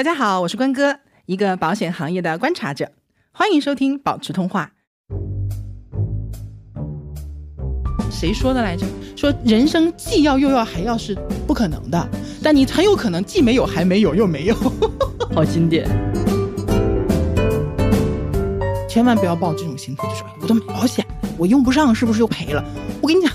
大家好，我是关哥，一个保险行业的观察者，欢迎收听保持通话。谁说的来着？说人生既要又要还要是不可能的，但你很有可能既没有还没有又没有，好经典。千万不要抱这种心态，就说我都买保险，我用不上是不是又赔了？我跟你讲，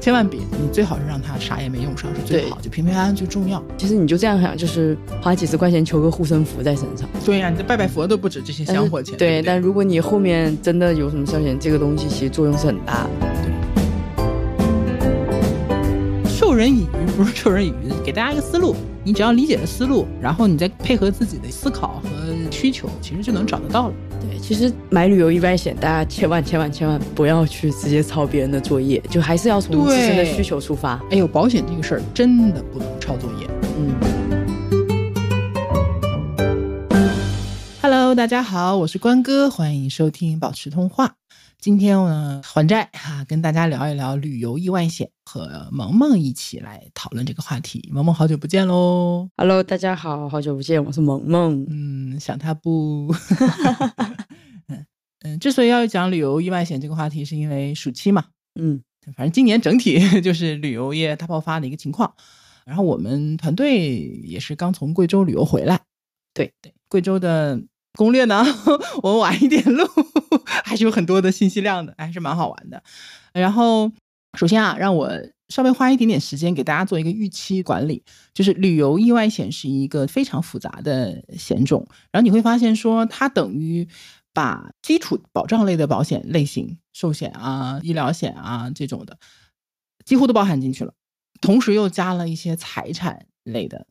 千万别，你最好是让他啥也没用上是最好，就平平安安最重要。其实你就这样想，就是花几十块钱求个护身符在身上。对呀，你这拜拜佛都不止这些香火钱。对，但如果你后面真的有什么事情，这个东西其实作用是很大的。对，授人以鱼不是授人以渔，给大家一个思路，你只要理解了思路，然后你再配合自己的思考和需求，其实就能找得到了。对，其实买旅游意外险，大家千万千万千万不要去直接抄别人的作业，就还是要从自身的需求出发。哎呦，保险这个事儿真的不能抄作业。嗯。Hello，大家好，我是关哥，欢迎收听保持通话。今天呢，还债哈，跟大家聊一聊旅游意外险，和萌萌一起来讨论这个话题。萌萌，好久不见喽！Hello，大家好，好久不见，我是萌萌。嗯，想他不？嗯嗯，之所以要讲旅游意外险这个话题，是因为暑期嘛。嗯，反正今年整体 就是旅游业大爆发的一个情况。然后我们团队也是刚从贵州旅游回来。对对，贵州的。攻略呢？我们晚一点录，还是有很多的信息量的，还是蛮好玩的。然后，首先啊，让我稍微花一点点时间给大家做一个预期管理。就是旅游意外险是一个非常复杂的险种，然后你会发现说，它等于把基础保障类的保险类型，寿险啊、医疗险啊这种的，几乎都包含进去了，同时又加了一些财产类的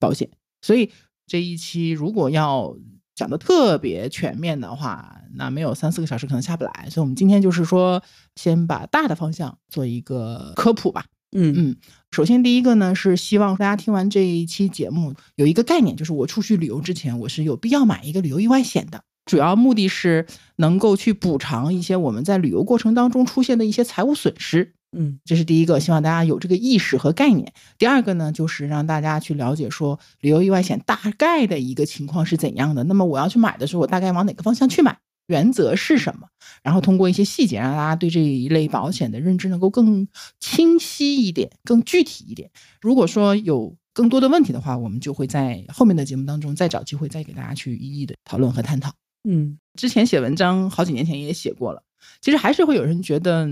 保险。所以这一期如果要讲的特别全面的话，那没有三四个小时可能下不来，所以我们今天就是说，先把大的方向做一个科普吧。嗯嗯，首先第一个呢是希望大家听完这一期节目有一个概念，就是我出去旅游之前，我是有必要买一个旅游意外险的，主要目的是能够去补偿一些我们在旅游过程当中出现的一些财务损失。嗯，这是第一个，希望大家有这个意识和概念。第二个呢，就是让大家去了解说旅游意外险大概的一个情况是怎样的。那么我要去买的时候，我大概往哪个方向去买？原则是什么？然后通过一些细节，让大家对这一类保险的认知能够更清晰一点、更具体一点。如果说有更多的问题的话，我们就会在后面的节目当中再找机会再给大家去一一的讨论和探讨。嗯，之前写文章好几年前也写过了。其实还是会有人觉得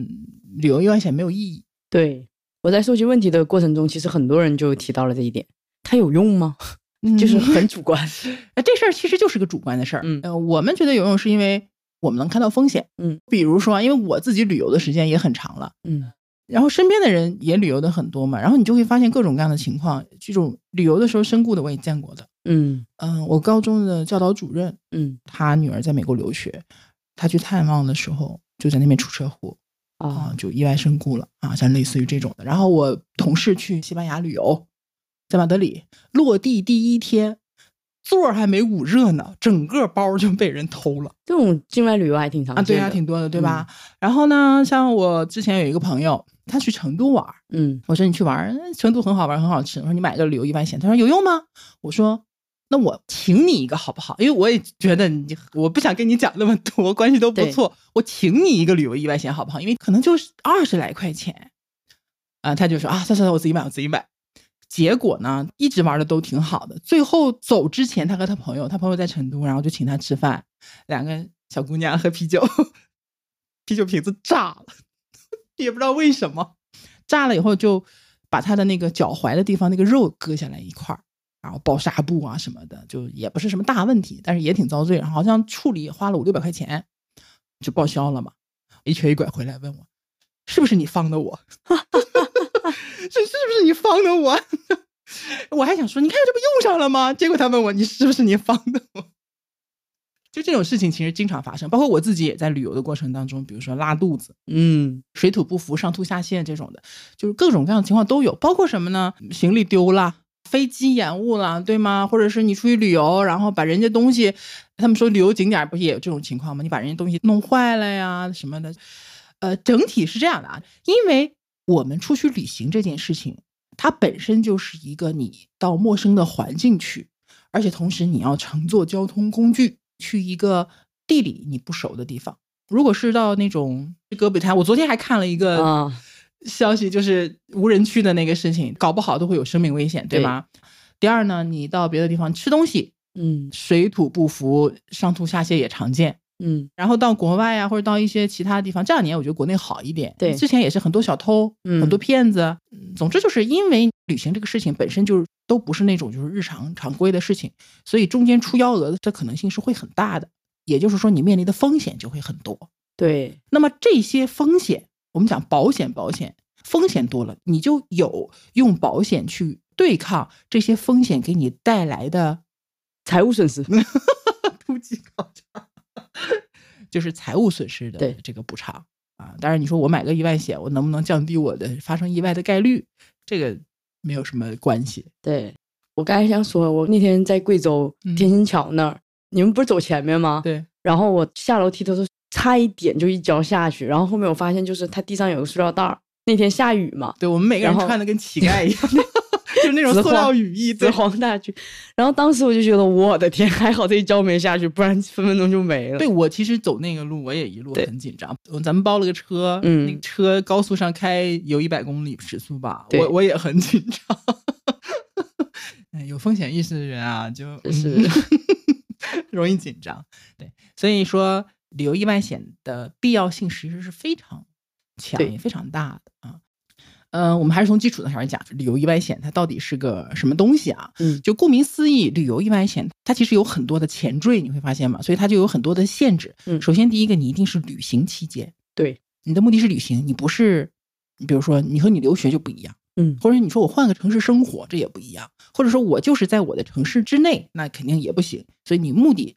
旅游意外险没有意义。对我在收集问题的过程中，其实很多人就提到了这一点，它有用吗？就是很主观。哎，这事儿其实就是个主观的事儿。嗯，呃，我们觉得有用是因为我们能看到风险。嗯，比如说，因为我自己旅游的时间也很长了。嗯，然后身边的人也旅游的很多嘛，然后你就会发现各种各样的情况。这种旅游的时候身故的我也见过的。嗯嗯，我高中的教导主任，嗯，他女儿在美国留学。他去探望的时候，就在那边出车祸，啊，就意外身故了啊，像类似于这种的。然后我同事去西班牙旅游，在马德里落地第一天，座还没捂热呢，整个包就被人偷了。这种境外旅游还挺常见，对呀，挺多的，对吧？然后呢，像我之前有一个朋友，他去成都玩，嗯，我说你去玩，成都很好玩，很好吃。我说你买个旅游意外险，他说有用吗？我说。那我请你一个好不好？因为我也觉得你，我不想跟你讲那么多，关系都不错。我请你一个旅游意外险好不好？因为可能就是二十来块钱，啊，他就说啊，算算算，我自己买，我自己买。结果呢，一直玩的都挺好的。最后走之前，他和他朋友，他朋友在成都，然后就请他吃饭，两个小姑娘喝啤酒，啤酒瓶子炸了，也不知道为什么，炸了以后就把他的那个脚踝的地方那个肉割下来一块儿。然后包纱布啊什么的，就也不是什么大问题，但是也挺遭罪。好像处理花了五六百块钱，就报销了嘛。一瘸一拐回来问我，是不是你放的我？这是不是你放的我？我还想说，你看这不用上了吗？结果他问我，你是不是你放的我？就这种事情其实经常发生，包括我自己也在旅游的过程当中，比如说拉肚子，嗯，水土不服、上吐下泻这种的，就是各种各样的情况都有。包括什么呢？行李丢了。飞机延误了，对吗？或者是你出去旅游，然后把人家东西，他们说旅游景点不是也有这种情况吗？你把人家东西弄坏了呀，什么的。呃，整体是这样的啊，因为我们出去旅行这件事情，它本身就是一个你到陌生的环境去，而且同时你要乘坐交通工具去一个地理你不熟的地方。如果是到那种戈壁滩，我昨天还看了一个啊，消息，就是无人区的那个事情，搞不好都会有生命危险，对对吗？第二呢，你到别的地方吃东西，嗯水土不服，上吐下泻也常见。嗯然后到国外啊，或者到一些其他地方，这两年我觉得国内好一点。对之前也是很多小偷，嗯很多骗子。嗯总之就是因为旅行这个事情本身就是都不是那种就是日常常规的事情，所以中间出幺蛾子的可能性是会很大的。也就是说，你面临的风险就会很多。对，那么这些风险，我们讲保险，保险风险多了，你就有用保险去对抗这些风险给你带来的财务损失，突击考察，就是财务损失的这个补偿啊。当然，你说我买个意外险，我能不能降低我的发生意外的概率？这个没有什么关系。对我刚才想说，我那天在贵州嗯天心桥那儿，你们不是走前面吗？对，然后我下楼梯的时候差一点就一脚下去，然后后面我发现就是他地上有个塑料袋儿，那天下雨嘛，对我们每个人穿的跟乞丐一样，就那种 塑料雨衣，紫对，黄大去，然后当时我就觉得我的天，还好这一跤没下去，不然分分钟就没了。对我其实走那个路，我也一路很紧张。我咱们包了个车，嗯那个车高速上开有一百公里时速吧，对我我也很紧张。哎，有风险意识的人啊，就就是嗯容易紧张。对，所以说旅游意外险的必要性其实是非常强非常大的啊。嗯、我们还是从基础的开始讲，旅游意外险它到底是个什么东西啊？嗯就顾名思义，旅游意外险它其实有很多的前缀，你会发现嘛？所以它就有很多的限制。嗯首先第一个，你一定是旅行期间，对，你的目的是旅行，你不是，你比如说你和你留学就不一样，嗯或者你说我换个城市生活，这也不一样，或者说我就是在我的城市之内，那肯定也不行。所以你目的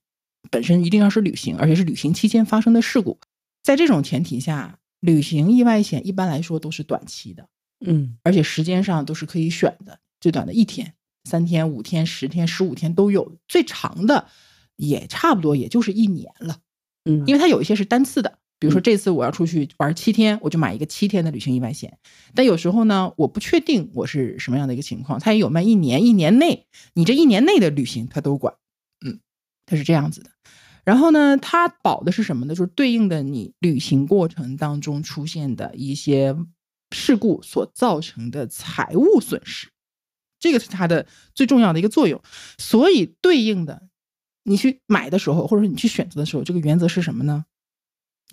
本身一定要是旅行，而且是旅行期间发生的事故。在这种前提下，旅行意外险一般来说都是短期的，嗯而且时间上都是可以选的，最短的一天、三天、五天、十天、十五天都有，最长的也差不多也就是一年了。嗯，因为它有一些是单次的，比如说这次我要出去玩七天，我就买一个七天的旅行意外险。但有时候呢，我不确定我是什么样的一个情况，它也有卖一年，一年内你这一年内的旅行它都管，嗯，它是这样子的。然后呢，它保的是什么呢？就是对应的你旅行过程当中出现的一些事故所造成的财务损失，这个是它的最重要的一个作用。所以对应的，你去买的时候，或者你去选择的时候，这个原则是什么呢？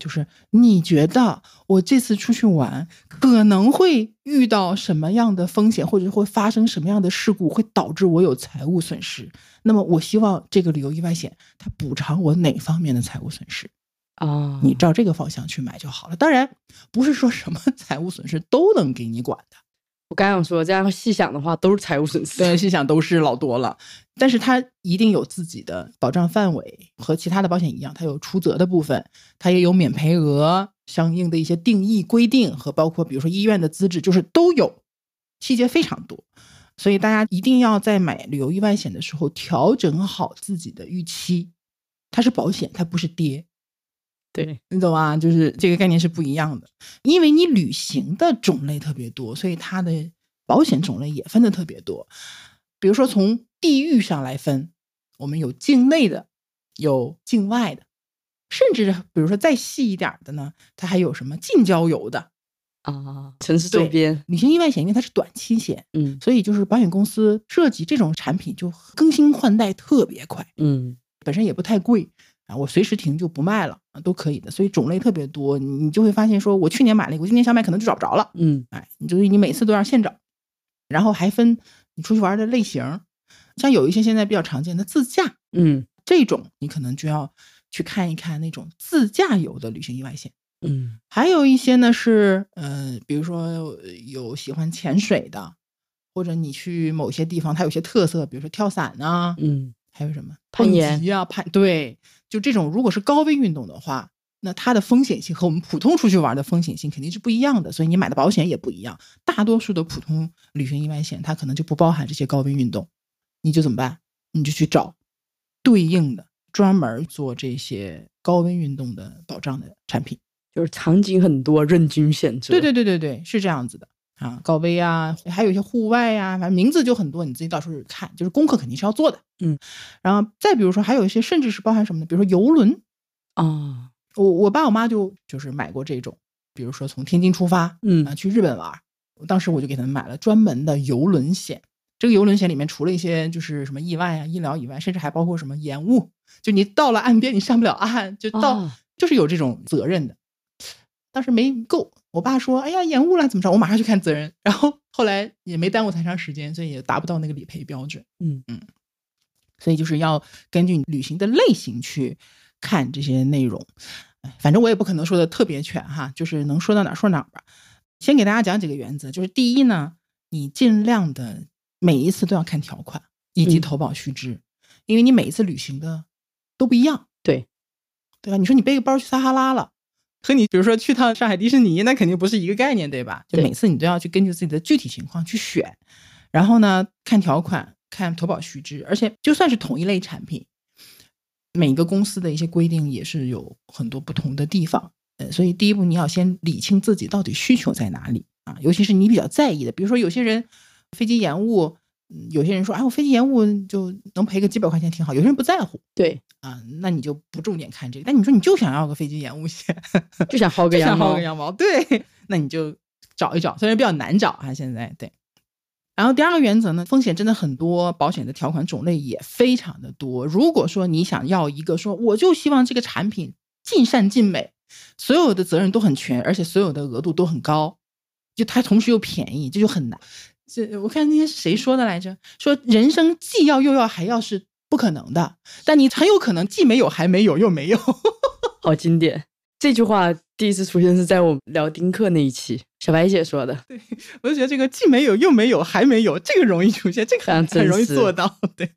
就是你觉得我这次出去玩可能会遇到什么样的风险，或者会发生什么样的事故，会导致我有财务损失。那么我希望这个旅游意外险它补偿我哪方面的财务损失？啊，你照这个方向去买就好了。当然，不是说什么 财务损失都能给你管的。我刚想说，这样细想的话，都是财务损失。对，细想都是老多了，但是它一定有自己的保障范围，和其他的保险一样，它有出责的部分，它也有免赔额相应的一些定义规定和包括比如说医院的资质，就是都有，细节非常多。所以大家一定要在买旅游意外险的时候调整好自己的预期，它是保险，它不是跌。对，你懂吗？就是这个概念是不一样的，因为你旅行的种类特别多，所以它的保险种类也分的特别多。比如说从地域上来分，我们有境内的，有境外的，甚至比如说再细一点的呢，它还有什么近郊游的啊，城市周边，旅行意外险，因为它是短期险，嗯所以就是保险公司设计这种产品就更新换代特别快。嗯本身也不太贵啊，我随时停就不卖了啊，都可以的。所以种类特别多，你你就会发现说，我去年买了一个，我今年想买可能就找不着了。嗯哎，你就是你每次都要现找，然后还分你出去玩的类型，像有一些现在比较常见的自驾嗯这种，你可能就要去看一看那种自驾游的旅行意外险。嗯还有一些呢是，呃，比如说呃有喜欢潜水的，或者你去某些地方它有些特色，比如说跳伞呐、嗯还有什么攀岩啊，攀对，就这种如果是高危运动的话，那它的风险性和我们普通出去玩的风险性肯定是不一样的，所以你买的保险也不一样。大多数的普通旅行意外险，它可能就不包含这些高危运动，你就怎么办？你就去找对应的专门做这些高危运动的保障的产品。就是场景很多，任君选择。对对对对对，是这样子的啊，高危啊，还有一些户外呀，反正名字就很多，你自己到时候看，就是功课肯定是要做的。嗯，然后再比如说，还有一些甚至是包含什么呢？比如说游轮啊，我我爸我妈就就是买过这种，比如说从天津出发，嗯啊，去日本玩，当时我就给他们买了专门的游轮险。这个游轮险里面除了一些就是什么意外啊、医疗以外，甚至还包括什么延误，就你到了岸边你上不了岸，就到、啊就是有这种责任的。当时没够，我爸说：“哎呀，延误了怎么着？”我马上去看责任，然后后来也没耽误太长时间，所以也达不到那个理赔标准。嗯嗯，所以就是要根据你旅行的类型去看这些内容。哎反正我也不可能说的特别全哈，就是能说到哪儿说哪儿吧。先给大家讲几个原则，就是第一呢，你尽量的每一次都要看条款以及嗯投保须知，因为你每一次旅行的都不一样。对，对吧？你说你背个包去撒哈拉了，和你比如说去趟上海迪士尼，那肯定不是一个概念，对吧？就每次你都要去根据自己的具体情况去选，然后呢，看条款，看投保须知，而且就算是同一类产品，每个公司的一些规定也是有很多不同的地方。呃，所以第一步你要先理清自己到底需求在哪里啊，尤其是你比较在意的，比如说有些人飞机延误，嗯有些人说，哎，我飞机延误就能赔个几百块钱挺好，有些人不在乎。对，啊，那你就不重点看这个。但你说你就想要个飞机延误险，就想薅个羊毛薅个，羊毛，对，那你就找一找，虽然比较难找啊，现在对。然后第二个原则呢，风险真的很多，保险的条款种类也非常的多。如果说你想要一个说，我就希望这个产品尽善尽美，所有的责任都很全，而且所有的额度都很高，就它同时又便宜，这就很难。这我看那天是谁说的来着？说人生既要又要还要是不可能的，但你很有可能既没有还没有又没有。好经典。这句话第一次出现是在我们聊丁克那一期，小白姐说的。对我就觉得这个既没有又没有还没有，这个容易出现，这个很很容易做到。对，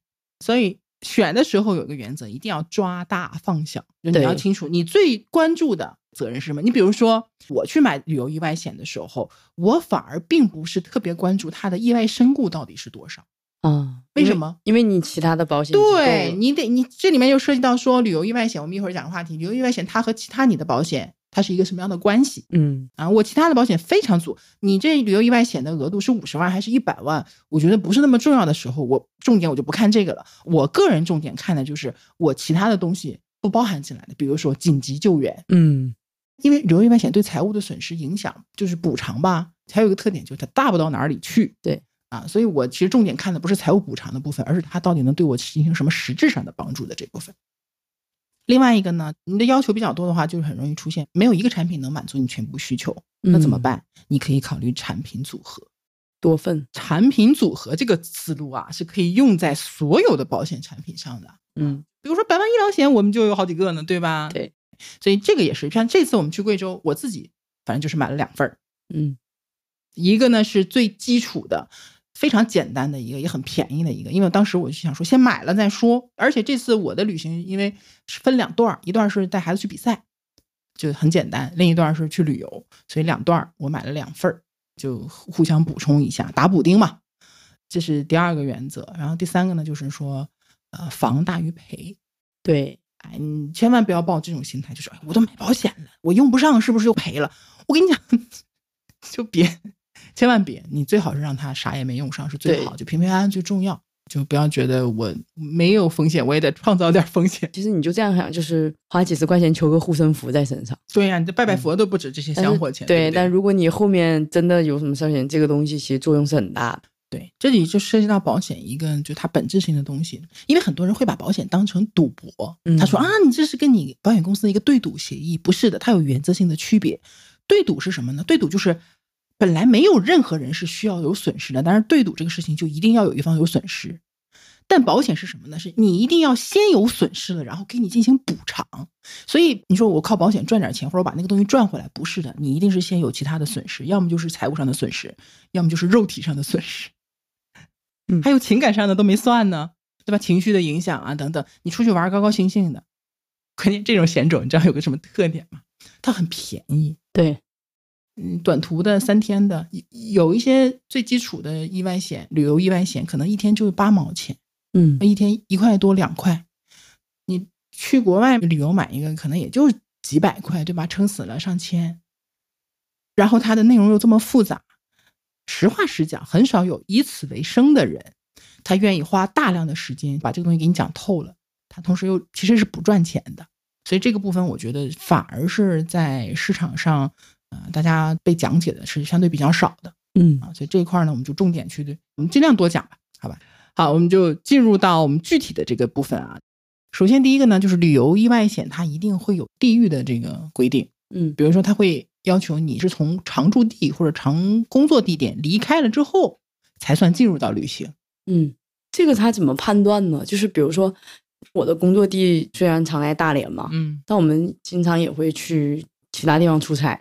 所以选的时候有个原则，一定要抓大放小，就你要清楚你最关注的责任是什么。你比如说，我去买旅游意外险的时候，我反而并不是特别关注它的意外身故到底是多少。啊，为什么？因为你其他的保险对你得，你这里面又涉及到说旅游意外险，我们一会儿讲个话题。旅游意外险它和其他你的保险它是一个什么样的关系？嗯，啊，我其他的保险非常足，你这旅游意外险的额度是五十万还是一百万？我觉得不是那么重要的时候，我重点我就不看这个了。我个人重点看的就是我其他的东西不包含进来的，比如说紧急救援，嗯，因为旅游意外险对财务的损失影响就是补偿吧，还有一个特点就是它大不到哪里去。对啊，所以我其实重点看的不是财务补偿的部分，而是它到底能对我进行什么实质上的帮助的这部分。另外一个呢，你的要求比较多的话，就是很容易出现没有一个产品能满足你全部需求，那怎么嗯办？你可以考虑产品组合。多份，产品组合这个思路啊，是可以用在所有的保险产品上的。嗯，比如说百万医疗险，我们就有好几个呢，对吧？对，所以这个也是。像这次我们去贵州，我自己反正就是买了两份儿，嗯一个呢是最基础的，非常简单的一个，也很便宜的一个。因为当时我就想说，先买了再说。而且这次我的旅行因为是分两段儿，一段是带孩子去比赛，就很简单；另一段是去旅游，所以两段儿我买了两份儿，就互相补充一下，打补丁嘛。这是第二个原则。然后第三个呢，就是说，呃，防大于赔。对，哎，你千万不要抱这种心态，就是哎，我都买保险了，我用不上是不是又赔了？我跟你讲，就别，千万别，你最好是让他啥也没用上是最好，就平平安安最重要。就不要觉得我没有风险，我也得创造点风险。其实你就这样想，就是花几十块钱求个护身符在身上，对呀、你这拜拜佛都不止这些香火钱。对，不但如果你后面真的有什么事情，这个东西其实作用是很大的。对，这里就涉及到保险一个就它本质性的东西，因为很多人会把保险当成赌博。嗯他说啊，你这是跟你保险公司一个对赌协议，不是的，它有原则性的区别。对赌是什么呢？对赌就是本来没有任何人是需要有损失的，但是对赌这个事情就一定要有一方有损失。但保险是什么呢？是你一定要先有损失了，然后给你进行补偿。所以你说我靠保险赚点钱，或者我把那个东西赚回来，不是的，你一定是先有其他的损失，要么就是财务上的损失，要么就是肉体上的损失。嗯还有情感上的都没算呢，对吧？情绪的影响啊等等，你出去玩高高兴兴的，关键这种险种你知道有个什么特点吗？它很便宜，对，嗯，短途的三天的，有有一些最基础的意外险，旅游意外险可能一天就八毛钱，嗯，一天一块多两块。你去国外旅游买一个，可能也就几百块，对吧？撑死了上千。然后它的内容又这么复杂，实话实讲，很少有以此为生的人，他愿意花大量的时间把这个东西给你讲透了。他同时又其实是不赚钱的，所以这个部分我觉得反而是在市场上，呃，大家被讲解的是相对比较少的。嗯啊，所以这一块呢，我们就重点去，我们尽量多讲吧，好吧？好，我们就进入到我们具体的这个部分啊。首先第一个呢，就是旅游意外险，它一定会有地域的这个规定，嗯比如说它会要求你是从常住地或者常工作地点离开了之后，才算进入到旅行。嗯，这个它怎么判断呢？就是比如说我的工作地虽然常在大连嘛，嗯但我们经常也会去其他地方出差。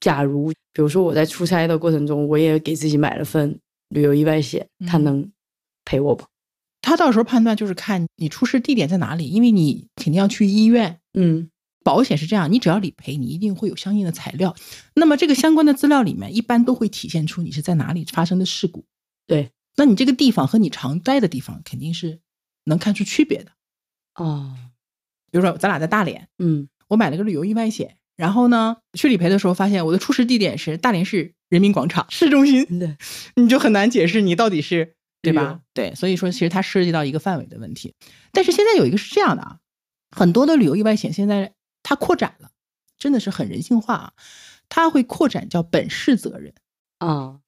假如比如说我在出差的过程中，我也给自己买了份旅游意外险，他嗯能赔我吧？他到时候判断就是看你出事地点在哪里，因为你肯定要去医院。嗯保险是这样，你只要理赔，你一定会有相应的材料。那么这个相关的资料里面，一般都会体现出你是在哪里发生的事故。对，那你这个地方和你常待的地方肯定是能看出区别的。哦，比如说，咱俩在大连，嗯我买了个旅游意外险，然后呢去理赔的时候发现我的出事地点是大连市人民广场市中心，对，你就很难解释你到底是对吧？对，所以说其实它涉及到一个范围的问题。但是现在有一个是这样的啊，很多的旅游意外险现在它扩展了，真的是很人性化啊，它会扩展叫本市责任。啊，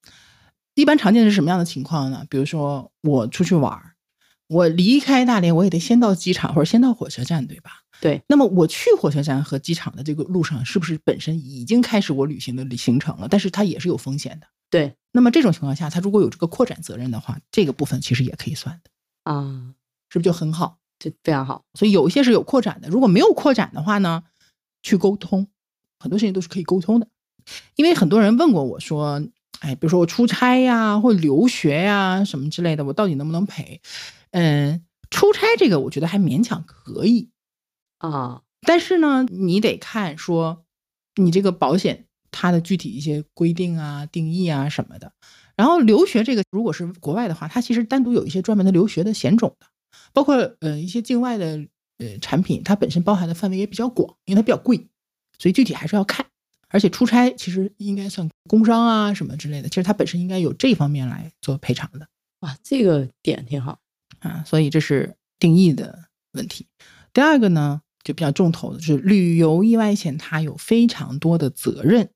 一般常见的是什么样的情况呢？比如说我出去玩儿，我离开大连，我也得先到机场或者先到火车站，对吧？对，那么我去火车站和机场的这个路上，是不是本身已经开始我旅行的行程了？但是它也是有风险的。对那么这种情况下，他如果有这个扩展责任的话，这个部分其实也可以算的，啊，是不是就很好？这非常好。所以有一些是有扩展的，如果没有扩展的话呢，去沟通，很多事情都是可以沟通的。因为很多人问过我说，哎，比如说我出差呀，或者留学呀什么之类的，我到底能不能赔？嗯，出差这个我觉得还勉强可以，啊，但是呢，你得看说你这个保险它的具体一些规定啊、定义啊什么的。然后留学这个，如果是国外的话，它其实单独有一些专门的留学的险种的，包括呃一些境外的呃产品，它本身包含的范围也比较广，因为它比较贵，所以具体还是要看。而且出差其实应该算工伤啊什么之类的，其实它本身应该有这方面来做赔偿的。哇，这个点挺好。啊，所以这是定义的问题。第二个呢，就比较重头的是旅游意外险，它有非常多的责任，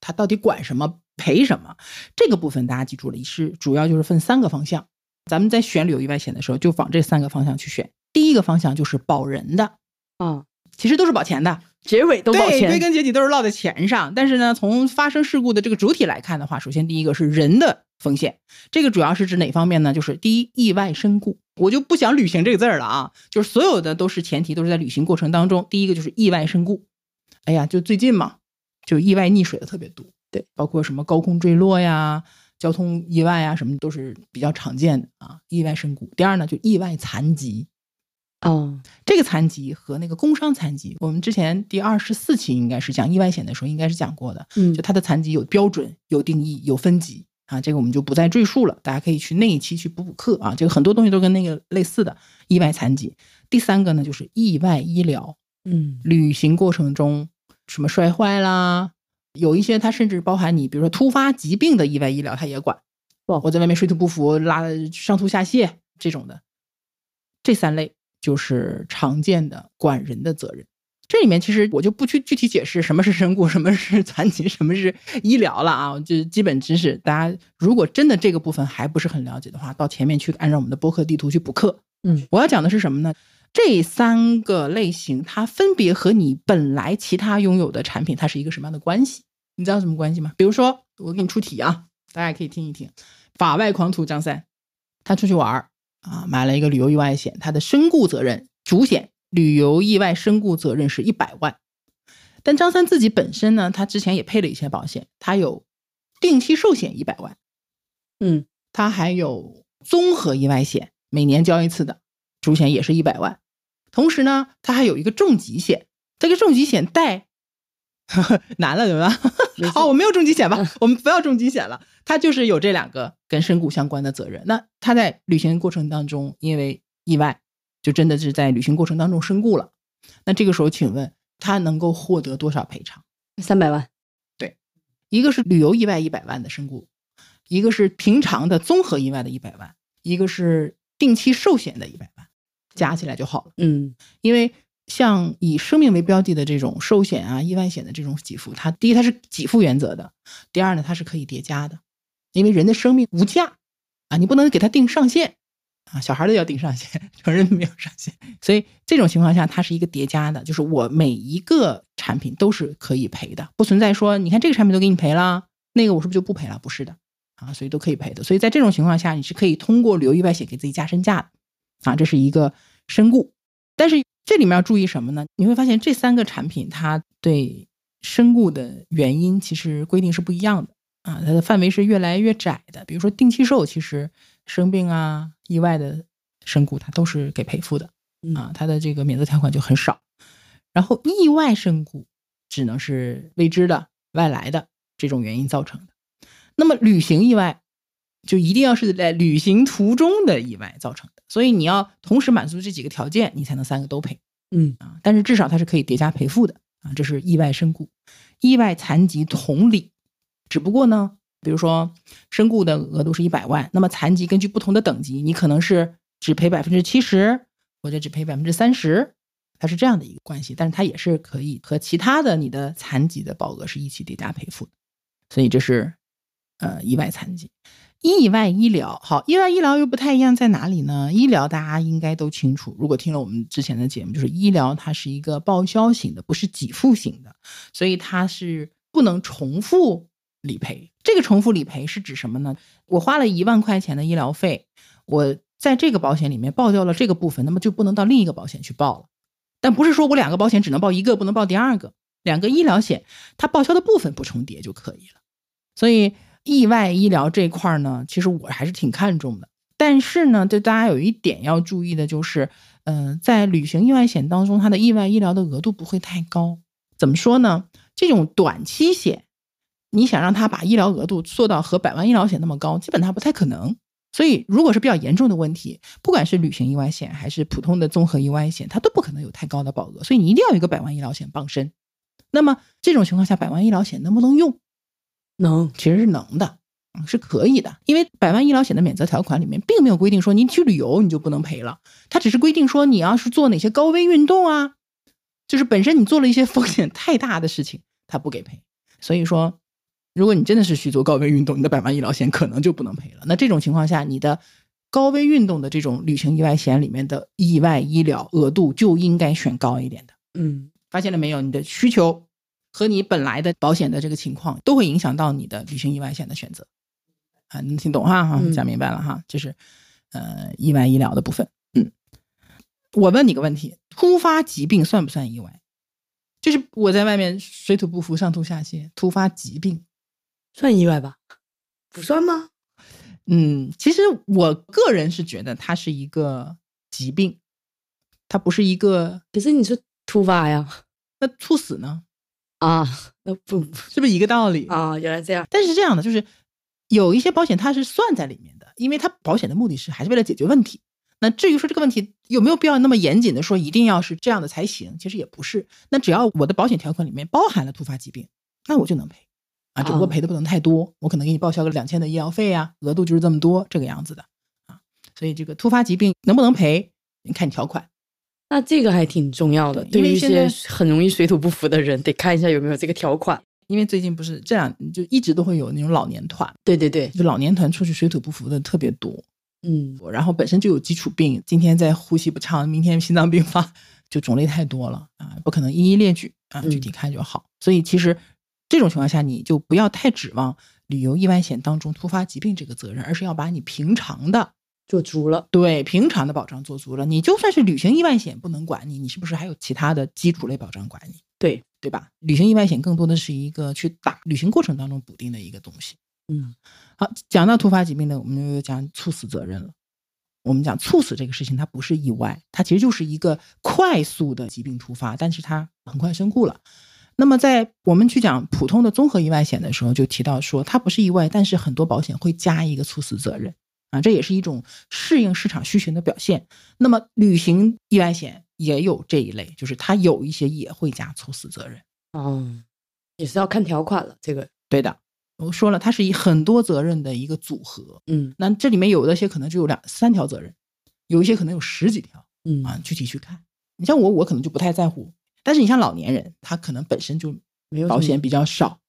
它到底管什么赔什么？这个部分大家记住了，是主要就是分三个方向。咱们在选旅游意外险的时候，就往这三个方向去选。第一个方向就是保人的，啊，其实都是保钱的，结尾都保对，归。根结底都是落在钱上。但是呢，从发生事故的这个主体来看的话，首先第一个是人的风险，这个主要是指哪方面呢？就是第一，意外身故。我就不想旅行这个字儿了啊，就是所有的都是前提都是在旅行过程当中，第一个就是意外身故。哎呀，就最近嘛，就意外溺水的特别多，对，包括什么高空坠落呀、交通意外啊，什么都是比较常见的啊，意外身故。第二呢，就意外残疾，哦，这个残疾和那个工伤残疾，我们之前第二十四期应该是讲意外险的时候，应该是讲过的。嗯就它的残疾有标准、有定义、有分级啊，这个我们就不再赘述了，大家可以去那一期去补补课啊。这个很多东西都跟那个类似的，意外残疾。第三个呢，就是意外医疗，嗯旅行过程中什么摔坏啦，有一些它甚至包含你，比如说突发疾病的意外医疗，它也管。哇我在外面水土不服、拉上吐下泻这种的，这三类就是常见的管人的责任。这里面其实我就不去具体解释什么是身故，什么是残疾，什么是医疗了啊，就基本知识。大家如果真的这个部分还不是很了解的话，到前面去按照我们的播客地图去补课。嗯，我要讲的是什么呢？这三个类型，它分别和你本来其他拥有的产品，它是一个什么样的关系？你知道什么关系吗？比如说，我给你出题啊，大家也可以听一听。法外狂徒张三，他出去玩儿啊，买了一个旅游意外险，他的身故责任主险旅游意外身故责任是一百万，但张三自己本身呢，他之前也配了一些保险，他有定期寿险一百万，嗯他还有综合意外险，每年交一次的，主险也是一百万。同时呢，他还有一个重疾险，这个重疾险带 难了对吧？好，我没有重疾险吧？我们不要重疾险了，他就是有这两个跟身故相关的责任。那他在旅行过程当中，因为意外，就真的是在旅行过程当中身故了。那这个时候，请问他能够获得多少赔偿？三百万。对一个是旅游意外一百万的身故，一个是平常的综合意外的一百万，一个是定期寿险的一百万，加起来就好了。嗯因为像以生命为标的的这种寿险啊、意外险的这种给付，它第一它是给付原则的，第二呢它是可以叠加的，因为人的生命无价啊，你不能给它定上限啊，小孩的要定上限，成人没有上限，所以这种情况下它是一个叠加的，就是我每一个产品都是可以赔的，不存在说你看这个产品都给你赔了，那个我是不是就不赔了？不是的啊，所以都可以赔的，所以在这种情况下你是可以通过旅游意外险给自己加身价的啊，这是一个身故。但是这里面要注意什么呢？你会发现这三个产品它对身故的原因其实规定是不一样的啊，它的范围是越来越窄的。比如说定期寿，其实生病啊、意外的身故它都是给赔付的嗯啊，它的这个免责条款就很少。然后意外身故只能是未知的、外来的这种原因造成的。那么旅行意外就一定要是在旅行途中的意外造成的，所以你要同时满足这几个条件，你才能三个都赔嗯啊。但是至少它是可以叠加赔付的啊，这是意外身故、意外残疾同理。只不过呢，比如说身故的额度是一百万，那么残疾根据不同的等级，你可能是只赔百分之七十，或者只赔百分之三十，它是这样的一个关系。但是它也是可以和其他的你的残疾的保额是一起叠加赔付的，所以这是呃意外残疾。意外医疗好，意外医疗又不太一样在哪里呢？医疗大家应该都清楚，如果听了我们之前的节目，就是医疗它是一个报销型的，不是给付型的，所以它是不能重复理赔。这个重复理赔是指什么呢？我花了一万块钱的医疗费，我在这个保险里面报掉了这个部分，那么就不能到另一个保险去报了。但不是说我两个保险只能报一个，不能报第二个。两个医疗险它报销的部分不重叠就可以了。所以意外医疗这块儿呢，其实我还是挺看重的。但是呢，对大家有一点要注意的就是，嗯、在旅行意外险当中，它的意外医疗的额度不会太高。怎么说呢？这种短期险，你想让它把医疗额度做到和百万医疗险那么高，基本它不太可能。所以，如果是比较严重的问题，不管是旅行意外险还是普通的综合意外险，它都不可能有太高的保额。所以你一定要有一个百万医疗险傍身。那么这种情况下，百万医疗险能不能用？能其实是能的，嗯是可以的。因为百万医疗险的免责条款里面并没有规定说你去旅游你就不能赔了，它只是规定说你要是做哪些高危运动啊，就是本身你做了一些风险太大的事情，它不给赔。所以说，如果你真的是去做高危运动，你的百万医疗险可能就不能赔了。那这种情况下，你的高危运动的这种旅行意外险里面的意外医疗额度就应该选高一点的。嗯发现了没有？你的需求和你本来的保险的这个情况都会影响到你的旅行意外险的选择啊，能听懂哈？哈，嗯讲明白了哈，这是呃意外医疗的部分。嗯，我问你个问题：突发疾病算不算意外？就是我在外面水土不服、上吐下泻，突发疾病。算意外吧？不算吗？嗯，其实我个人是觉得它是一个疾病，它不是一个。可是你说突发呀？那猝死呢？啊，那不 是不是一个道理？啊，原来这样。但是这样的，就是有一些保险它是算在里面的，因为它保险的目的是还是为了解决问题。那至于说这个问题有没有必要那么严谨的说一定要是这样的才行，其实也不是。那只要我的保险条款里面包含了突发疾病，那我就能赔啊，只不过哦赔的不能太多，我可能给你报销个两千的医疗费啊，额度就是这么多这个样子的啊。所以这个突发疾病能不能赔，你看你条款。那这个还挺重要的，对于一些很容易水土不服的人，得看一下有没有这个条款。因为最近不是这样，就一直都会有那种老年团，对对对，就老年团出去水土不服的特别多。嗯然后本身就有基础病，今天在呼吸不畅，明天心脏病发，就种类太多了啊，不可能一一列举啊，嗯具体看就好。所以其实这种情况下，你就不要太指望旅游意外险当中突发疾病这个责任，而是要把你平常的做足了。对平常的保障做足了。你就算是旅行意外险不能管你，你是不是还有其他的基础类保障管你？对，对吧？旅行意外险更多的是一个去打旅行过程当中补丁的一个东西。嗯好，讲到突发疾病呢，我们就讲猝死责任了。我们讲猝死这个事情，它不是意外，它其实就是一个快速的疾病突发，但是它很快身故了。那么在我们去讲普通的综合意外险的时候，就提到说它不是意外，但是很多保险会加一个猝死责任啊，这也是一种适应市场需求的表现。那么旅行意外险也有这一类，就是它有一些也会加猝死责任。哦，也是要看条款了。这个对的，我说了，它是以很多责任的一个组合。嗯那这里面有的些可能只有两三条责任，有一些可能有十几条嗯啊，具体去看。你像我，我可能就不太在乎，但是你像老年人，他可能本身就没有保险比较少，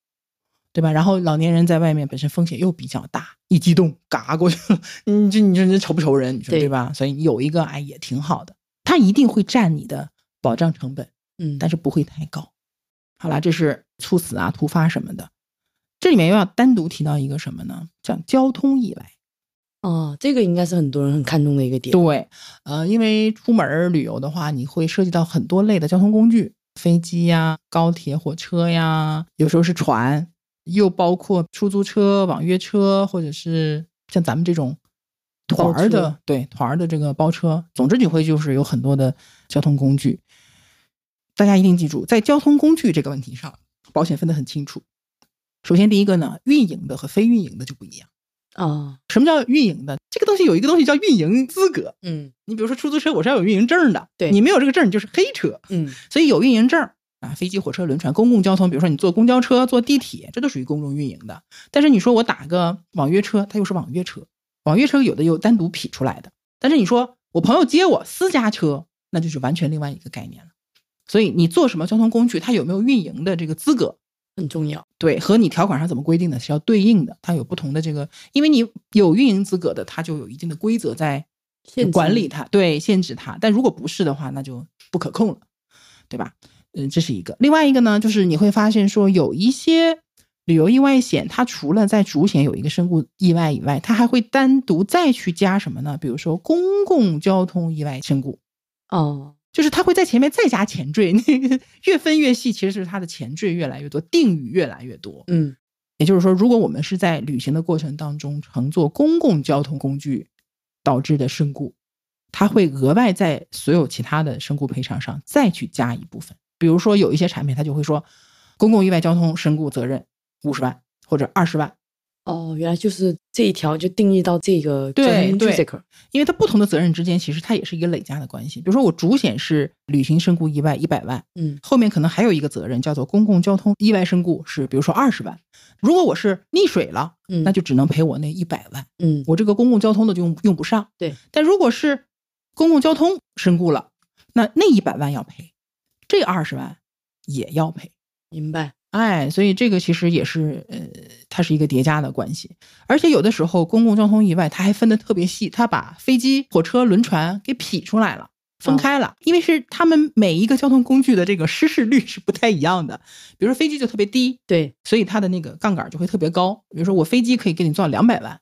对吧？然后老年人在外面本身风险又比较大，一激动嘎过去了，你这你说这愁不愁人？你说对对吧？所以有一个哎也挺好的，它一定会占你的保障成本，嗯，但是不会太高。好啦，这是猝死啊、突发什么的。这里面又要单独提到一个什么呢？叫交通意外。哦，这个应该是很多人很看重的一个点。对，呃，因为出门旅游的话，你会涉及到很多类的交通工具，飞机呀、高铁、火车呀，有时候是船，又包括出租车、网约车，或者是像咱们这种团儿的，对团儿的这个包车。总之，你会就是有很多的交通工具。大家一定记住，在交通工具这个问题上，保险分得很清楚。首先，第一个呢，运营的和非运营的就不一样。啊，什么叫运营的？这个东西有一个东西叫运营资格。嗯你比如说出租车，我是要有运营证的，对你没有这个证，你就是黑车。嗯所以有运营证啊，飞机、火车、轮船、公共交通，比如说你坐公交车、坐地铁，这都属于公众运营的。但是你说我打个网约车，它又是网约车，网约车有的又单独匹出来的。但是你说我朋友接我私家车，那就是完全另外一个概念了。所以你坐什么交通工具，它有没有运营的这个资格，很重要。对，和你条款上怎么规定的是要对应的，它有不同的这个，因为你有运营资格的，它就有一定的规则在限管理它，对，限制它。但如果不是的话，那就不可控了，对吧？嗯，这是一个。另外一个呢，就是你会发现说，有一些旅游意外险，它除了在主险有一个身故意外以外，它还会单独再去加什么呢？比如说公共交通意外身故。哦，就是它会在前面再加前缀，那 个越分越细，其实是它的前缀越来越多，定语越来越多。嗯也就是说，如果我们是在旅行的过程当中乘坐公共交通工具导致的身故，它会额外在所有其他的身故赔偿上再去加一部分。比如说，有一些产品它就会说，公共意外交通身故责任五十万或者二十万，哦，原来就是这一条就定义到这个对对。因为它不同的责任之间其实它也是一个累加的关系。比如说，我主险是旅行身故意外一百万，嗯后面可能还有一个责任叫做公共交通意外身故，是比如说二十万。如果我是溺水了，嗯，那就只能赔我那一百万，嗯我这个公共交通的就用用不上。对，但如果是公共交通身故了，那那一百万要赔，这二十万也要赔。明白。哎，所以这个其实也是呃，它是一个叠加的关系。而且有的时候公共交通意外，它还分得特别细，它把飞机、火车、轮船给劈出来了。分开了，因为是他们每一个交通工具的这个失事率是不太一样的。比如说飞机就特别低，对，所以它的那个杠杆就会特别高。比如说我飞机可以给你做到两百万，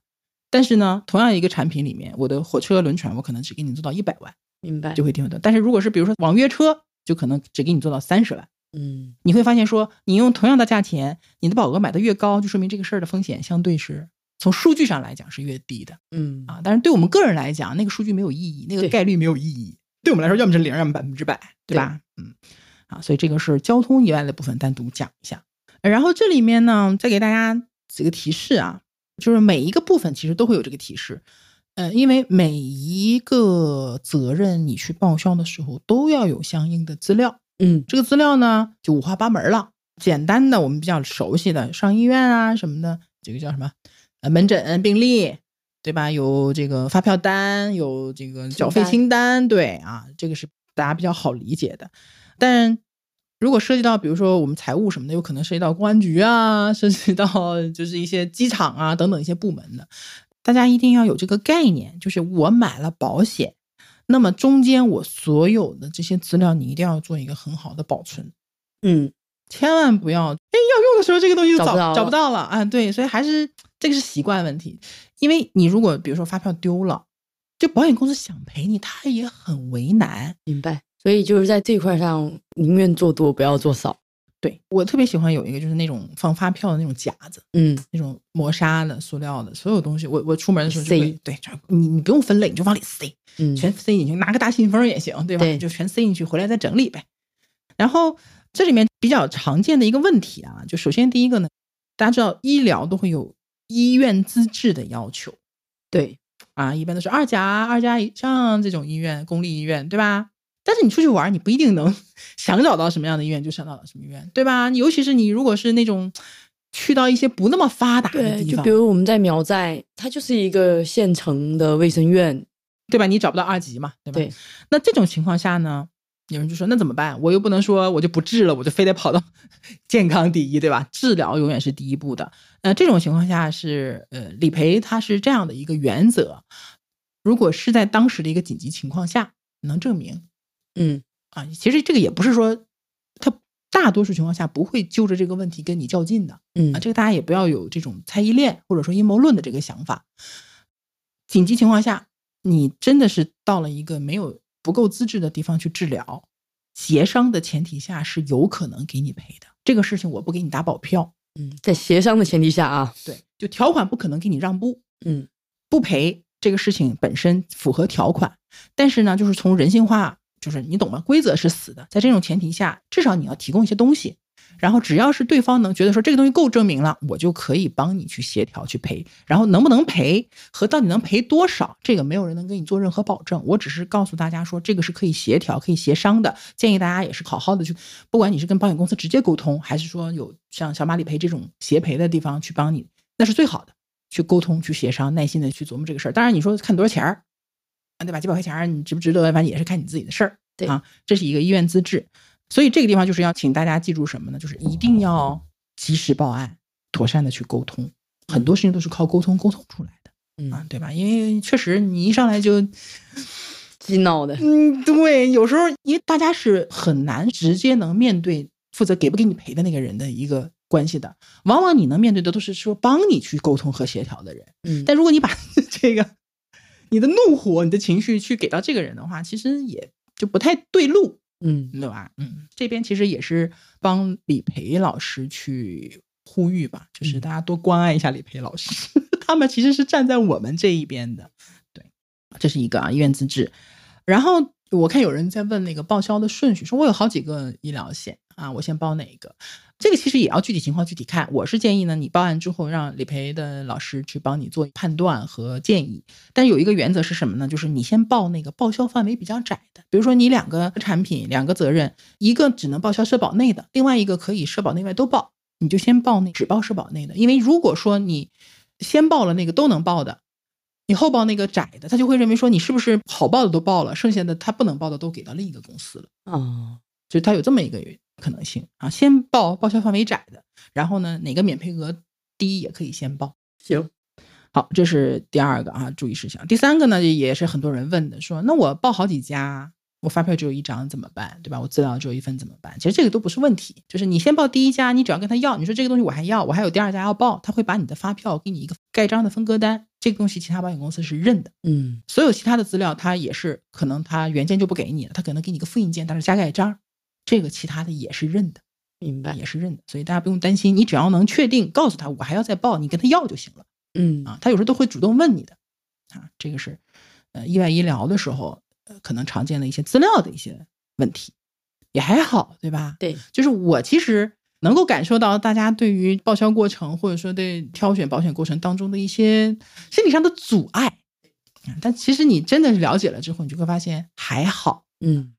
但是呢，同样一个产品里面，我的火车、轮船我可能只给你做到一百万，明白。就会挺多。但是如果是比如说网约车，就可能只给你做到三十万。嗯你会发现说，你用同样的价钱，你的保额买的越高，就说明这个事儿的风险相对是从数据上来讲是越低的嗯啊。但是对我们个人来讲，那个数据没有意义，那个概率没有意义。对我们来说，要么是零，要么百分之百，对吧？嗯，啊，所以这个是交通以外的部分单独讲一下。然后这里面呢，再给大家几个提示啊，就是每一个部分其实都会有这个提示。呃，因为每一个责任你去报销的时候，都要有相应的资料。嗯这个资料呢就五花八门了。简单的我们比较熟悉的上医院啊什么的，这个叫什么？呃，门诊病历，对吧？有这个发票单，有这个缴费清单清单，对啊，这个是大家比较好理解的。但如果涉及到比如说我们财务什么的，有可能涉及到公安局啊，涉及到就是一些机场啊等等一些部门的，大家一定要有这个概念，就是我买了保险，那么中间我所有的这些资料，你一定要做一个很好的保存，嗯千万不要哎要用的时候这个东西就找找不到了找不到了啊！对，所以还是这个是习惯问题，因为你如果比如说发票丢了，这保险公司想赔你，他也很为难。明白。所以就是在这块上，宁愿做多不要做少。对我特别喜欢有一个就是那种放发票的那种夹子，嗯那种磨砂的、塑料的，所有东西，我我出门的时候就塞会对，就你你不用分类，你就往里塞。嗯，全塞进去，拿个大信封也行，对吧？对就全塞进去，回来再整理呗。然后这里面比较常见的一个问题啊，就首先第一个呢，大家知道医疗都会有医院资质的要求对，啊，一般都是二甲、二甲以上这种医院，公立医院，对吧？但是你出去玩，你不一定能 想找到什么样的医院就想找到什么医院，对吧？尤其是你如果是那种去到一些不那么发达的对，就地方，比如我们在苗寨，它就是一个县城的卫生院，对吧？你找不到二级嘛，对吧？对，那这种情况下呢，有人就说那怎么办？我又不能说我就不治了，我就非得跑到 健康第一，对吧？治疗永远是第一步的。那这种情况下是呃，理赔它是这样的一个原则：如果是在当时的一个紧急情况下能证明嗯啊，其实这个也不是说他大多数情况下不会揪着这个问题跟你较劲的。嗯啊，这个大家也不要有这种猜疑链或者说阴谋论的这个想法。紧急情况下，你真的是到了一个没有不够资质的地方去治疗，协商的前提下是有可能给你赔的。这个事情我不给你打保票，嗯，在协商的前提下啊，对，就条款不可能给你让步，嗯不赔这个事情本身符合条款，但是呢，就是从人性化，就是你懂吗？规则是死的，在这种前提下，至少你要提供一些东西，然后只要是对方能觉得说这个东西够证明了，我就可以帮你去协调去赔，然后能不能赔和到底能赔多少，这个没有人能给你做任何保证，我只是告诉大家说这个是可以协调、可以协商的，建议大家也是好好的去，不管你是跟保险公司直接沟通，还是说有像小马理赔这种协赔的地方去帮你，那是最好的。去沟通、去协商，耐心的去琢磨这个事儿。当然，你说看多少钱儿，对吧？几百块钱你值不值得？反正也是看你自己的事儿。对啊，这是一个医院资质，所以这个地方就是要请大家记住什么呢？就是一定要及时报案，妥善的去沟通。很多事情都是靠沟通沟通出来的啊嗯，，对吧？因为确实你一上来就，激闹的，嗯，对，有时候因为大家是很难直接能面对负责给不给你赔的那个人的一个关系的，往往你能面对的都是说帮你去沟通和协调的人。嗯，但如果你把 这个你的怒火、你的情绪去给到这个人的话，其实也就不太对路，嗯对吧？嗯，这边其实也是帮李培老师去呼吁吧，就是嗯大家多关爱一下李培老师，他们其实是站在我们这一边的。对，这是一个啊，医院资质。然后我看有人在问那个报销的顺序，说我有好几个医疗险啊，我先报哪一个？这个其实也要具体情况具体看。我是建议呢，你报案之后让理赔的老师去帮你做判断和建议。但有一个原则是什么呢？就是你先报那个报销范围比较窄的，比如说你两个产品两个责任，一个只能报销社保内的，另外一个可以社保内外都报，你就先报那只报社保内的。因为如果说你先报了那个都能报的，你后报那个窄的，他就会认为说你是不是好报的都报了，剩下的他不能报的都给到另一个公司了。哦，就他有这么一个可能性啊，先报报销范围窄的，然后呢，哪个免赔额低也可以先报。行，好，这是第二个啊，注意事项。第三个呢，也是很多人问的，说那我报好几家，我发票只有一张怎么办？对吧？我资料只有一份怎么办？其实这个都不是问题，就是你先报第一家，你只要跟他要，你说这个东西我还要，我还有第二家要报，他会把你的发票给你一个盖章的分割单，这个东西其他保险公司是认的。嗯所有其他的资料，他也是可能他原件就不给你了，他可能给你个复印件，但是加盖章，这个其他的也是认的。明白，也是认的，所以大家不用担心，你只要能确定告诉他我还要再报，你跟他要就行了嗯啊。他有时候都会主动问你的啊，这个是呃意外医疗的时候呃可能常见的一些资料的一些问题，也还好，对吧？对，就是我其实能够感受到大家对于报销过程或者说对挑选保险过程当中的一些心理上的阻碍，啊但其实你真的是了解了之后，你就会发现还好。嗯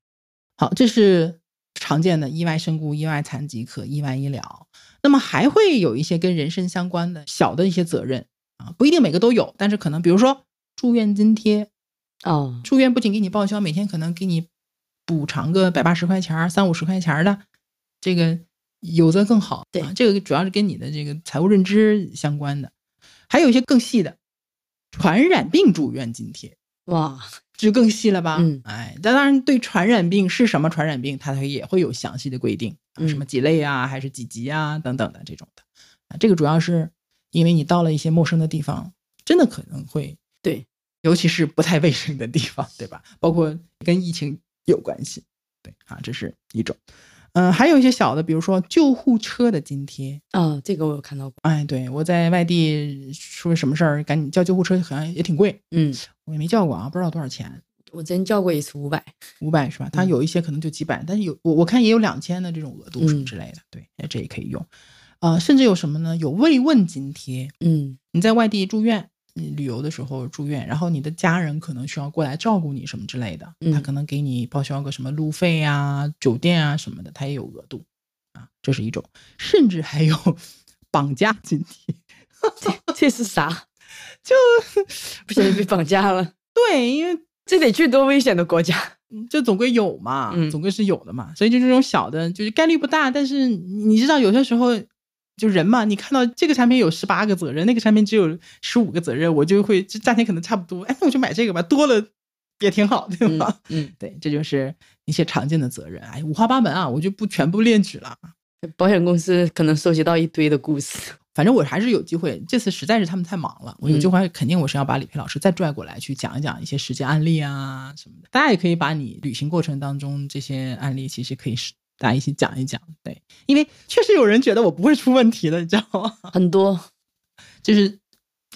好，这是常见的意外身故、意外残疾和意外医疗。那么还会有一些跟人身相关的小的一些责任啊，不一定每个都有，但是可能比如说住院津贴，哦，住院不仅给你报销，每天可能给你补偿个百八十块钱儿、三五十块钱儿的，这个有则更好。对啊，这个主要是跟你的这个财务认知相关的，还有一些更细的传染病住院津贴。哇，这就更细了吧？嗯哎，但当然，对传染病是什么传染病，它也会有详细的规定，什么几类啊，还是几级啊，等等的这种的。啊，这个主要是因为你到了一些陌生的地方，真的可能会，对，尤其是不太卫生的地方，对吧？包括跟疫情有关系，对啊，这是一种。嗯、还有一些小的，比如说救护车的津贴，啊，这个我有看到过，哎，对我在外地出什么事儿，赶紧叫救护车，好像也挺贵，嗯，我也没叫过啊，不知道多少钱。我之前叫过一次五百，五百是吧？它嗯有一些可能就几百，但是有我我看也有两千的这种额度什么嗯之类的，对，哎这也可以用。呃，甚至有什么呢？有慰问津贴，嗯你在外地住院，你旅游的时候住院，然后你的家人可能需要过来照顾你什么之类的，他嗯可能给你报销个什么路费啊、酒店啊什么的，他也有额度啊，这是一种。甚至还有绑架津贴。这这是啥？就 不小心被绑架了。对，因为这得去多危险的国家？就总归有嘛，嗯总归是有的嘛。所以就这种小的，就是概率不大，但是你知道有些时候。就人嘛，你看到这个产品有十八个责任，那个产品只有十五个责任，我就会这价钱可能差不多，哎，那我就买这个吧，多了也挺好，对吧？嗯，对，这就是一些常见的责任，哎，五花八门啊，我就不全部列举了。保险公司可能收集到一堆的故事。反正我还是有机会，这次实在是他们太忙了，我有机会肯定我是要把李培老师再拽过来去讲一讲一些实际案例啊什么的。大家也可以把你旅行过程当中这些案例，其实可以是大家一起讲一讲。对，因为确实有人觉得我不会出问题的，你知道吗？很多，就是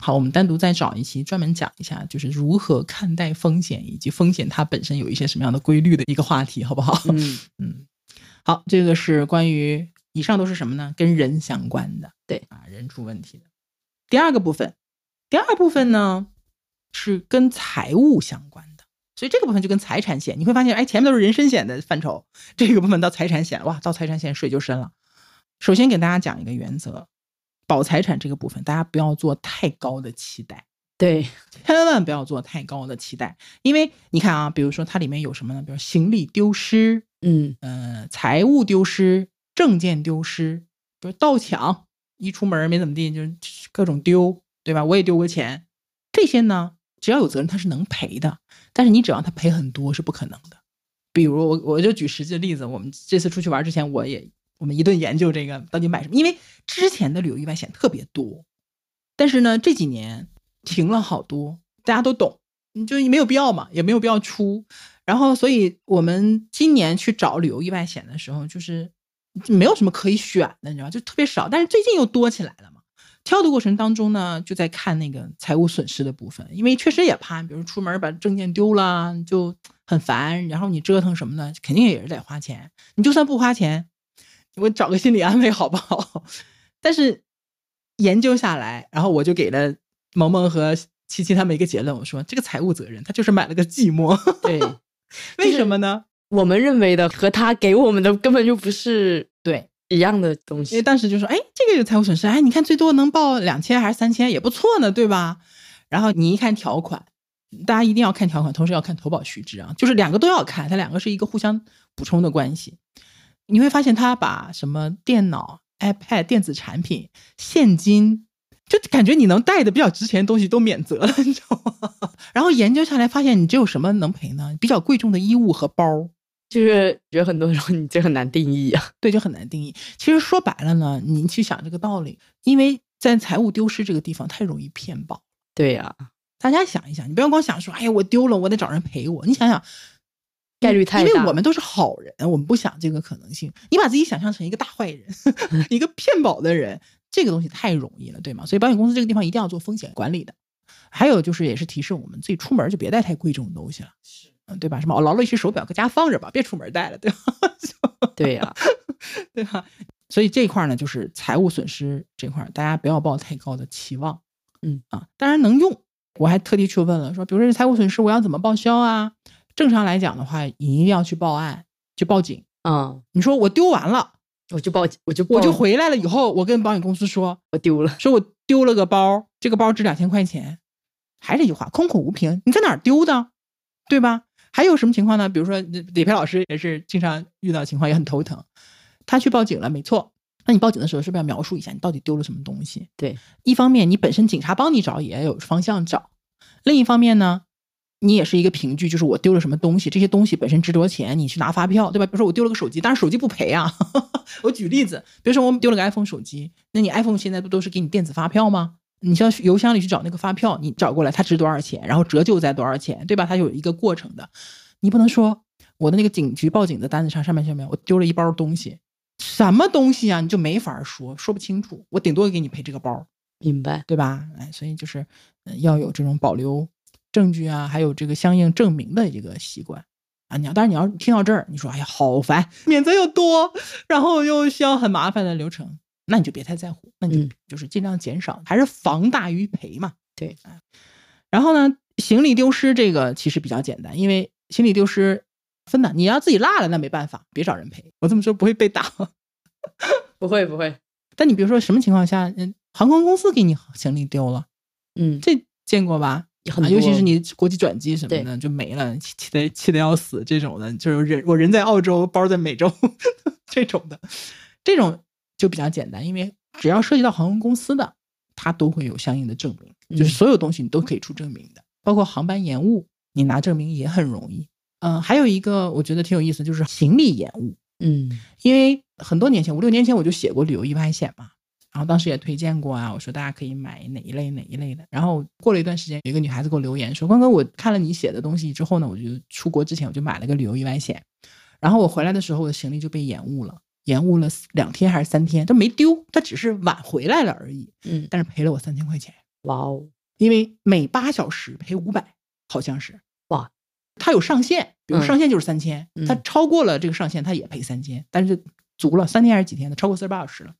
好，我们单独再找一期专门讲一下，就是如何看待风险以及风险它本身有一些什么样的规律的一个话题，好不好？嗯 嗯，好，这个是关于以上都是什么呢？跟人相关的，对啊，人出问题的。第二个部分，第二部分呢是跟财务相关的，所以这个部分就跟财产险，你会发现，哎，前面都是人身险的范畴，这个部分到财产险，哇，到财产险水就深了。首先给大家讲一个原则，保财产这个部分，大家不要做太高的期待。对，千万不要做太高的期待，因为你看啊，比如说它里面有什么呢？比如行李丢失，嗯呃，财务丢失、证件丢失，比如盗抢，一出门没怎么地，就各种丢，对吧？我也丢过钱，这些呢，只要有责任，他是能赔的。但是你指望他赔很多是不可能的。比如我我就举实际的例子，我们这次出去玩之前，我也我们一顿研究这个到底买什么，因为之前的旅游意外险特别多，但是呢这几年停了好多，大家都懂，你就没有必要嘛，也没有必要出。然后，所以我们今年去找旅游意外险的时候，就是没有什么可以选的，你知道，就特别少。但是最近又多起来了嘛。挑的过程当中呢，就在看那个财务损失的部分，因为确实也怕，比如出门把证件丢了就很烦，然后你折腾什么的，肯定也是得花钱。你就算不花钱，我找个心理安慰好不好？但是研究下来，然后我就给了萌萌和七七他们一个结论，我说这个财务责任他就是买了个寂寞。对，为什么呢？我们认为的和他给我们的根本就不是 对，一样的东西因为西。当时就说，哎，这个有财务损失，哎，你看最多能报两千还是三千，也不错呢，对吧？然后你一看条款，大家一定要看条款，同时要看投保须知啊，就是两个都要看，它两个是一个互相补充的关系。你会发现他把什么电脑、iPad、电子产品、现金，就感觉你能带的比较值钱的东西都免责了，你知道吗？然后研究下来发现，你只有什么能赔呢？比较贵重的衣物和包。就是觉得很多时候你这很难定义啊。对，就很难定义。其实说白了呢，你去想这个道理，因为在财务丢失这个地方太容易骗保。对呀、大家想一想，你不要光想说，哎呀，我丢了，我得找人赔我。你想想，概率太因为我们都是好人，我们不想这个可能性。你把自己想象成一个大坏人，一个骗保的人，这个东西太容易了，对吗？所以保险公司这个地方一定要做风险管理的。还有就是，也是提示我们自己出门就别带太贵重的东西了，是，嗯，对吧？什么劳力士手表搁家放着吧，别出门带了，对吧？对呀、对吧？所以这一块呢，就是财务损失这块，大家不要抱太高的期望。嗯啊，当然能用。我还特地去问了，说，比如说这财务损失，我要怎么报销啊？正常来讲的话，你一定要去报案，去报警。嗯，你说我丢完了，我就报警，我就我就回来了以后，我跟保险公司说，我丢了。说我丢了个包，这个包值两千块钱。还是这句话，空口无凭，你在哪儿丢的，对吧？还有什么情况呢？比如说李培老师也是经常遇到情况，也很头疼。他去报警了，没错。那你报警的时候是不是要描述一下你到底丢了什么东西？对，一方面你本身警察帮你找也有方向找，另一方面呢，你也是一个凭据，就是我丢了什么东西，这些东西本身值多少钱，你去拿发票，对吧？比如说我丢了个手机，当然手机不赔啊。我举例子，比如说我丢了个 iPhone 手机，那你 iPhone 现在不都是给你电子发票吗？你需要去邮箱里去找那个发票，你找过来它值多少钱，然后折旧在多少钱，对吧？它有一个过程的，你不能说我的那个警局报警的单子上上面下面我丢了一包东西，什么东西啊？你就没法说，说不清楚，我顶多给你赔这个包，明白。对吧？哎，所以就是、呃要有这种保留证据啊，还有这个相应证明的一个习惯啊。你要，但是你要听到这儿，你说哎呀好烦，免责又多，然后又需要很麻烦的流程，那你就别太在乎，那你嗯就就是尽量减少，还是防大于赔嘛。对啊，然后呢，行李丢失这个其实比较简单，因为行李丢失分的，你要自己落了那没办法，别找人赔。我这么说不会被打吗？不会不会，但你比如说什么情况下，嗯，航空公司给你行李丢了，嗯，这见过吧？很啊，尤其是你国际转机什么的就没了，气气得气得要死。这种的，就是人我人在澳洲，包在美洲 这种的，这种就比较简单，因为只要涉及到航空公司的，它都会有相应的证明，就是嗯所有东西你都可以出证明的，包括航班延误，你拿证明也很容易。嗯、还有一个我觉得挺有意思，就是行李延误。嗯因为很多年前，五六年前我就写过旅游意外险嘛，然后当时也推荐过啊，我说大家可以买哪一类哪一类的。然后过了一段时间，有一个女孩子给我留言说：“关哥，我看了你写的东西之后呢，我就出国之前我就买了个旅游意外险，然后我回来的时候，我的行李就被延误了，延误了两天还是三天，都没丢，它只是晚回来了而已，嗯，但是赔了我三千块钱，哇哦，因为每八小时赔五百，好像是。哇，它有上限，比如嗯上限就是三千、嗯。它超过了这个上限，它也赔三千，但是足了三天还是几天的，超过四十八小时了啊，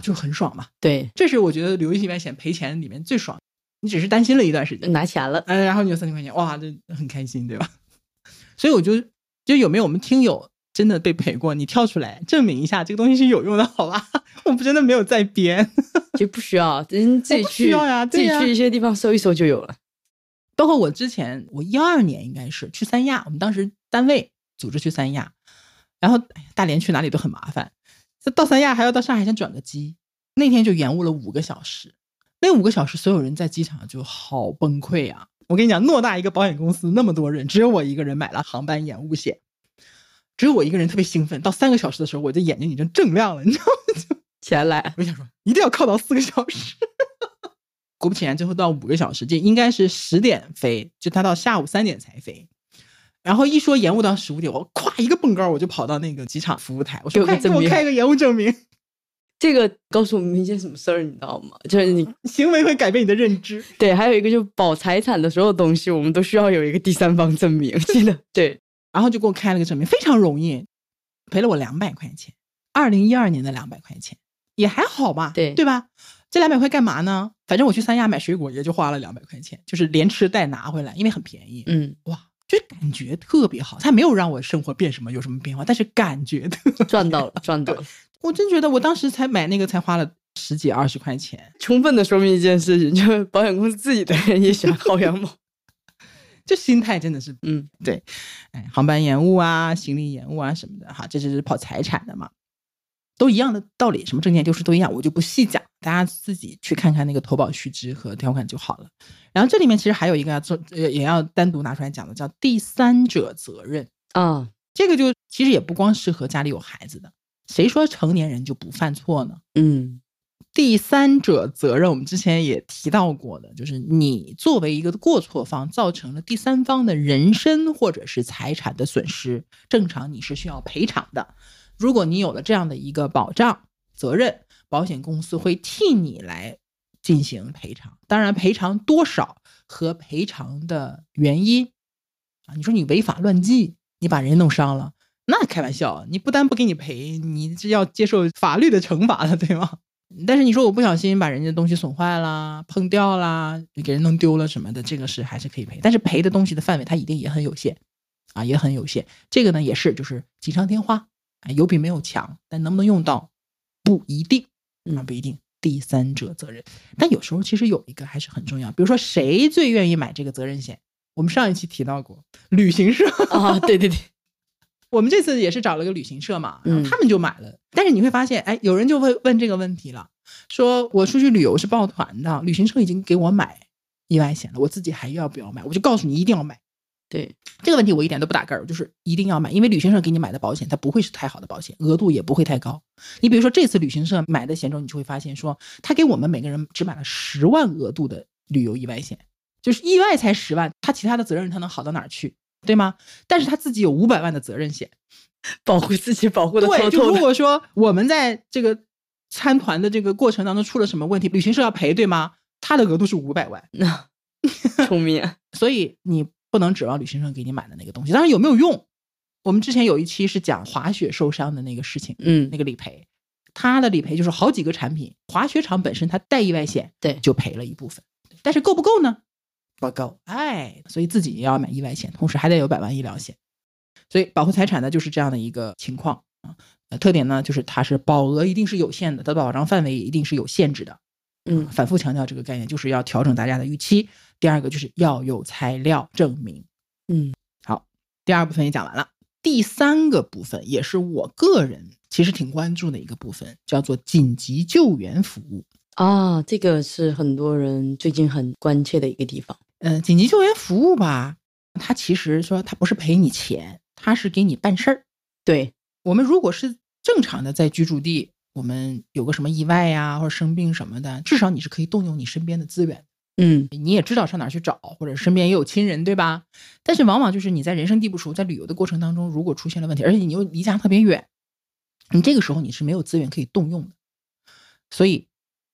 就很爽嘛。对，这是我觉得旅游意外险赔钱里面最爽，你只是担心了一段时间，拿钱了，嗯，然后你有三千块钱，哇，这很开心，对吧？所以我就就有没有我们听友真的被赔过，你跳出来证明一下这个东西是有用的，好吧？我们真的没有在编。就不需要，人自己去需去要呀自己去一些地方搜一搜就有了。包括我之前，我一二年应该是去三亚，我们当时单位组织去三亚，然后哎，大连去哪里都很麻烦，这到三亚还要到上海先转个机，那天就延误了五个小时，那五个小时所有人在机场就好崩溃啊！我跟你讲，偌大一个保险公司那么多人，只有我一个人买了航班延误险，只有我一个人特别兴奋，到三个小时的时候，我的眼睛已经锃亮了，你知道吗？就钱来，我想说，一定要靠到四个小时。果不其然，最后到五个小时，这应该是十点飞，就他到下午三点才飞。然后一说延误到十五点，我咵一个蹦高，我就跑到那个机场服务台，我说：“快给我开个延误证明，这个告诉我们一件什么事儿，你知道吗？就是你 行为会改变你的认知。对，还有一个就是保财产的所有东西，我们都需要有一个第三方证明，记得对，”然后就给我开了个证明，非常容易，赔了我两百块钱。二零一二年的两百块钱也还好吧，对对吧？这两百块干嘛呢？反正我去三亚买水果也就花了两百块钱，就是连吃带拿回来，因为很便宜。嗯，哇，就感觉特别好。他没有让我生活变什么有什么变化，但是感觉特赚到了，赚到了，我真觉得我当时才买那个才花了十几二十块钱，充分的说明一件事情，就是保险公司自己的人也喜欢薅羊毛。这心态真的是嗯，对。哎，航班延误啊，行李延误啊什么的，哈，这就是跑财产的嘛，都一样的道理，什么证件丢失都一样，我就不细讲，大家自己去看看那个投保须知和条款就好了。然后这里面其实还有一个要做，呃，也要单独拿出来讲的，叫第三者责任。啊，这个就其实也不光适合家里有孩子的，谁说成年人就不犯错呢？嗯第三者责任，我们之前也提到过的，就是你作为一个过错方，造成了第三方的人身或者是财产的损失，正常你是需要赔偿的。如果你有了这样的一个保障责任，保险公司会替你来进行赔偿。当然，赔偿多少和赔偿的原因啊，你说你违法乱纪，你把人弄伤了，那开玩笑，你不单不给你赔，你是要接受法律的惩罚的，对吗？但是你说我不小心把人家东西损坏啦、碰掉啦、给人弄丢了什么的，这个是还是可以赔，但是赔的东西的范围它一定也很有限，啊，也很有限。这个呢也是就是锦上添花，啊，有比没有强，但能不能用到不一定，啊，嗯不一定。第三者责任，但有时候其实有一个还是很重要，比如说谁最愿意买这个责任险？我们上一期提到过，旅行社啊，对对对，我们这次也是找了个旅行社嘛，然后嗯他们就买了。但是你会发现，哎，有人就会问这个问题了，说我出去旅游是抱团的，旅行社已经给我买意外险了，我自己还要不要买？我就告诉你一定要买。对，这个问题我一点都不打嗝儿，就是一定要买，因为旅行社给你买的保险，它不会是太好的保险，额度也不会太高。你比如说这次旅行社买的险种，你就会发现说，他给我们每个人只买了十万额度的旅游意外险，就是意外才十万，他其他的责任他能好到哪儿去，对吗？但是他自己有五百万的责任险。保护自己，保护的对，就透透的。如果说我们在这个参团的这个过程当中出了什么问题，旅行社要赔，对吗？他的额度是五百万，那 聪明，啊所以你不能指望旅行社给你买的那个东西。当然有没有用？我们之前有一期是讲滑雪受伤的那个事情，嗯那，个理赔，他的理赔就是好几个产品，滑雪场本身它带意外险，对就赔了一部分，但是够不够呢？不够，哎，所以自己也要买意外险，同时还得有百万医疗险，所以保护财产呢就是这样的一个情况啊。呃，特点呢就是它是保额一定是有限的，它的保障范围也一定是有限制的。嗯反复强调这个概念，就是要调整大家的预期。第二个就是要有材料证明。嗯好，第二部分也讲完了。第三个部分也是我个人其实挺关注的一个部分，叫做紧急救援服务。啊，这个是很多人最近很关切的一个地方。嗯、紧急救援服务吧，它其实说它不是赔你钱，它是给你办事儿。对，我们如果是正常的在居住地，我们有个什么意外呀、或者生病什么的，至少你是可以动用你身边的资源。嗯你也知道上哪儿去找，或者身边也有亲人，对吧？但是往往就是你在人生地不熟，在旅游的过程当中，如果出现了问题，而且你又离家特别远，你这个时候你是没有资源可以动用的。所以，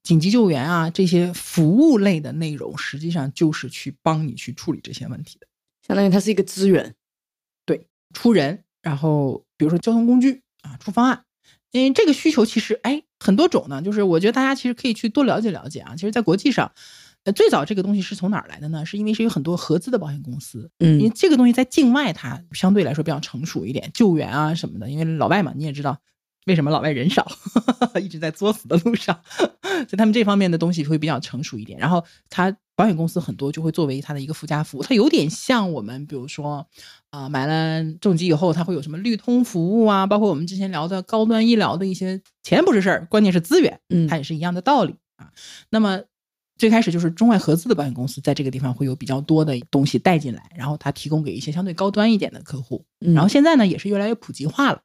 紧急救援啊这些服务类的内容，实际上就是去帮你去处理这些问题的。相当于它是一个资源。对出人，然后比如说交通工具啊，出方案。因为这个需求其实哎很多种呢，就是我觉得大家其实可以去多了解了解啊。其实，在国际上，呃，最早这个东西是从哪儿来的呢？是因为是有很多合资的保险公司，嗯因为嗯这个东西在境外它相对来说比较成熟一点，救援啊什么的。因为老外嘛，你也知道为什么老外人少，一直在作死的路上，所以他们这方面的东西会比较成熟一点。然后它保险公司很多就会作为它的一个附加服务，它有点像我们比如说啊、买了重疾以后，它会有什么绿通服务啊，包括我们之前聊的高端医疗的一些钱不是事儿，关键是资源，嗯它也是一样的道理啊。那么最开始就是中外合资的保险公司在这个地方会有比较多的东西带进来，然后它提供给一些相对高端一点的客户。嗯然后现在呢也是越来越普及化了。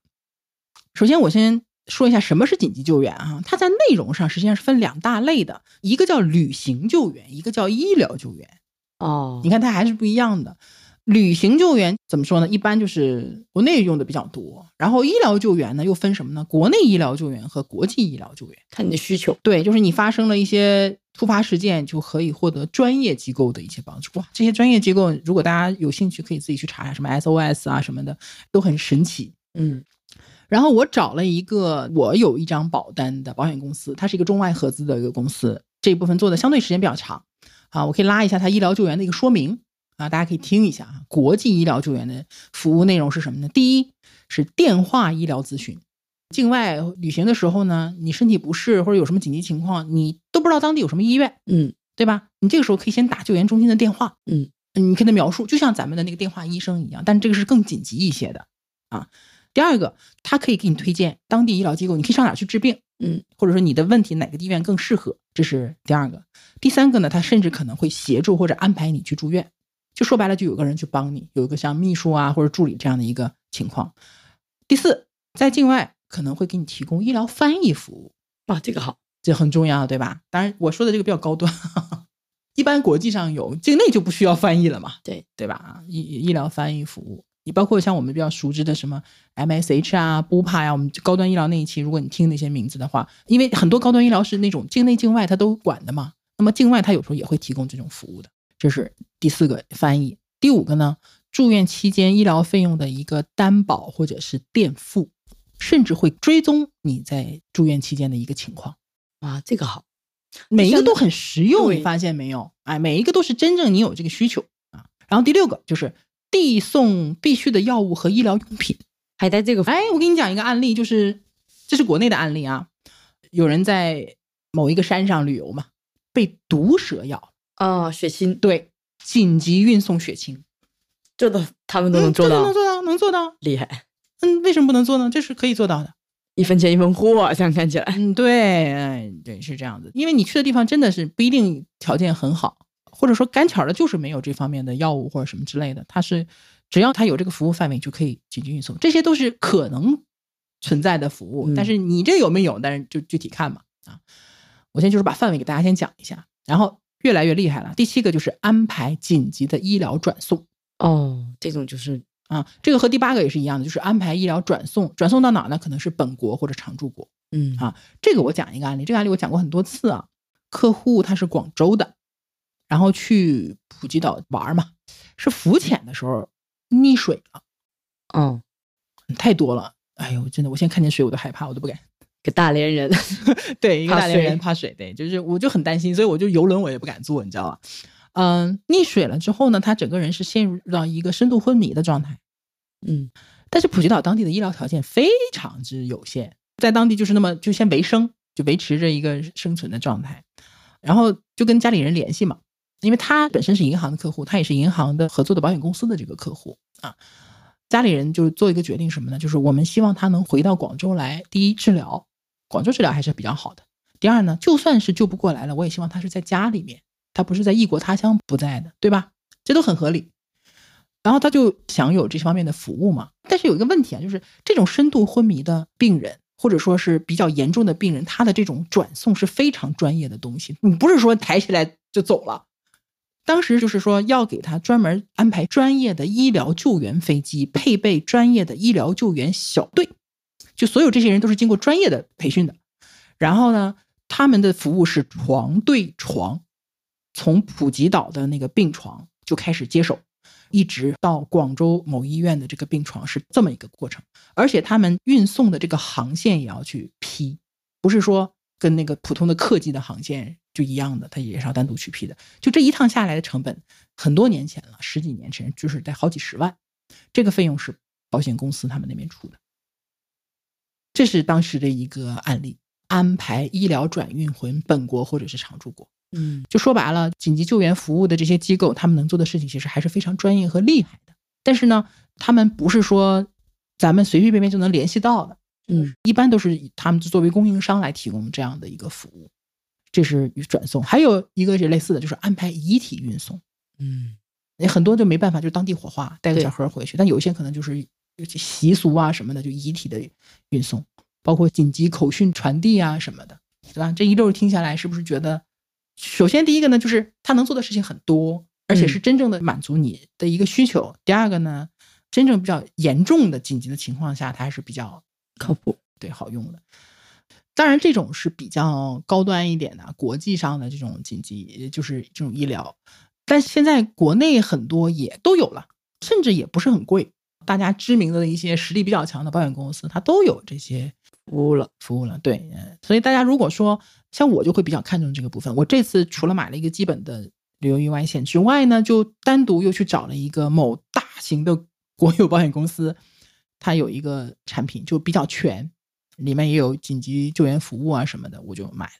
首先我先说一下什么是紧急救援啊，它在内容上实际上是分两大类的，一个叫旅行救援，一个叫医疗救援。哦，你看它还是不一样的。旅行救援怎么说呢？一般就是国内用的比较多，然后医疗救援呢又分什么呢？国内医疗救援和国际医疗救援。看你的需求。对，就是你发生了一些突发事件，就可以获得专业机构的一些帮助。哇，这些专业机构，如果大家有兴趣，可以自己去查查，什么 SOS 啊什么的，都很神奇。嗯然后我找了一个我有一张保单的保险公司，它是一个中外合资的一个公司，这一部分做的相对时间比较长啊，我可以拉一下它医疗救援的一个说明啊，大家可以听一下啊。国际医疗救援的服务内容是什么呢？第一是电话医疗咨询。境外旅行的时候呢，你身体不适或者有什么紧急情况，你都不知道当地有什么医院，嗯对吧？你这个时候可以先打救援中心的电话，嗯，你跟他描述，就像咱们的那个电话医生一样，但这个是更紧急一些的啊。第二个，他可以给你推荐当地医疗机构，你可以上哪儿去治病，嗯，或者说你的问题哪个医院更适合，这是第二个。第三个呢，他甚至可能会协助或者安排你去住院，就说白了，就有个人去帮你，有一个像秘书啊或者助理这样的一个情况。第四，在境外可能会给你提供医疗翻译服务，啊，这个好。这很重要，对吧？当然，我说的这个比较高端，一般国际上有，境内就不需要翻译了嘛，对对吧？医医疗翻译服务，你包括像我们比较熟知的什么 MSH 啊、BUPA 呀、我们高端医疗那一期，如果你听那些名字的话，因为很多高端医疗是那种境内境外它都管的嘛，那么境外它有时候也会提供这种服务的，这是第四个翻译。第五个呢，住院期间医疗费用的一个担保或者是垫付，甚至会追踪你在住院期间的一个情况。哇，这个好。每一个都很实用，你发现没有？哎，每一个都是真正你有这个需求啊。然后第六个就是递送必须的药物和医疗用品。还带这个哎，我给你讲一个案例，就是这是国内的案例啊，有人在某一个山上旅游嘛，被毒蛇咬，啊，血清对，紧急运送血清，这都他们都能做到能，做到，能做到。厉害。嗯，为什么不能做呢？这是可以做到的。一分钱一分货啊，这样看起来。嗯，对，哎，对，是这样子。因为你去的地方真的是不一定条件很好，或者说赶巧的就是没有这方面的药物或者什么之类的。它是只要它有这个服务范围，就可以紧急运送，这些都是可能存在的服务。嗯但是你这有没有？但是就具体看嘛啊。我现在就是把范围给大家先讲一下，然后越来越厉害了。第七个就是安排紧急的医疗转送。哦，这种就是啊，这个和第八个也是一样的，就是安排医疗转送，转送到哪儿呢？可能是本国或者常住国。嗯啊这个我讲一个案例，这个案例我讲过很多次啊。客户他是广州的，然后去普吉岛玩嘛，是浮潜的时候溺水了，哦，太多了。哎呦，真的，我现在看见水我都害怕，我都不敢。个大连人。对，一个大连人水怕水，对，就是我就很担心，所以我就游轮我也不敢坐，你知道吧？嗯，溺水了之后呢，他整个人是陷入到一个深度昏迷的状态。嗯但是普吉岛当地的医疗条件非常之有限，在当地就是那么就先维生，就维持着一个生存的状态，然后就跟家里人联系嘛，因为他本身是银行的客户，他也是银行的合作的保险公司的这个客户啊。家里人就做一个决定什么呢？就是我们希望他能回到广州来，第一治疗，广州治疗还是比较好的。第二呢，就算是救不过来了，我也希望他是在家里面，他不是在异国他乡不在的，对吧？这都很合理。然后他就享有这方面的服务嘛。但是有一个问题啊，就是这种深度昏迷的病人，或者说是比较严重的病人，他的这种转送是非常专业的东西，你不是说抬起来就走了。当时就是说要给他专门安排专业的医疗救援飞机，配备专业的医疗救援小队，就所有这些人都是经过专业的培训的。然后呢，他们的服务是床对床，从普吉岛的那个病床就开始接手，一直到广州某医院的这个病床是这么一个过程。而且他们运送的这个航线也要去批，不是说跟那个普通的客机的航线。就一样的，它也是要单独去批的。就这一趟下来的成本，很多年前了，十几年前，就是在好几十万。这个费用是保险公司他们那边出的。这是当时的一个案例，安排医疗转运回本国或者是常住国。嗯，就说白了，紧急救援服务的这些机构，他们能做的事情其实还是非常专业和厉害的。但是呢，他们不是说咱们随随便便就能联系到的。嗯，一般都是以他们作为供应商来提供这样的一个服务。这是转送，还有一个是类似的，就是安排遗体运送。嗯，很多就没办法，就当地火化，带个小盒回去。但有一些可能就是习俗啊什么的，就遗体的运送，包括紧急口讯传递啊什么的，对吧？这一溜听下来，是不是觉得，首先第一个呢，就是他能做的事情很多，而且是真正的满足你的一个需求。第二个呢，真正比较严重的紧急的情况下，它还是比较靠谱，对，好用的。当然，这种是比较高端一点的，国际上的这种紧急，就是这种医疗。但现在国内很多也都有了，甚至也不是很贵。大家知名的一些实力比较强的保险公司，它都有这些服务了，服务了。对，所以大家如果说像我，就会比较看重这个部分。我这次除了买了一个基本的旅游意外险之外呢，就单独又去找了一个某大型的国有保险公司，它有一个产品就比较全。里面也有紧急救援服务啊什么的，我就买了。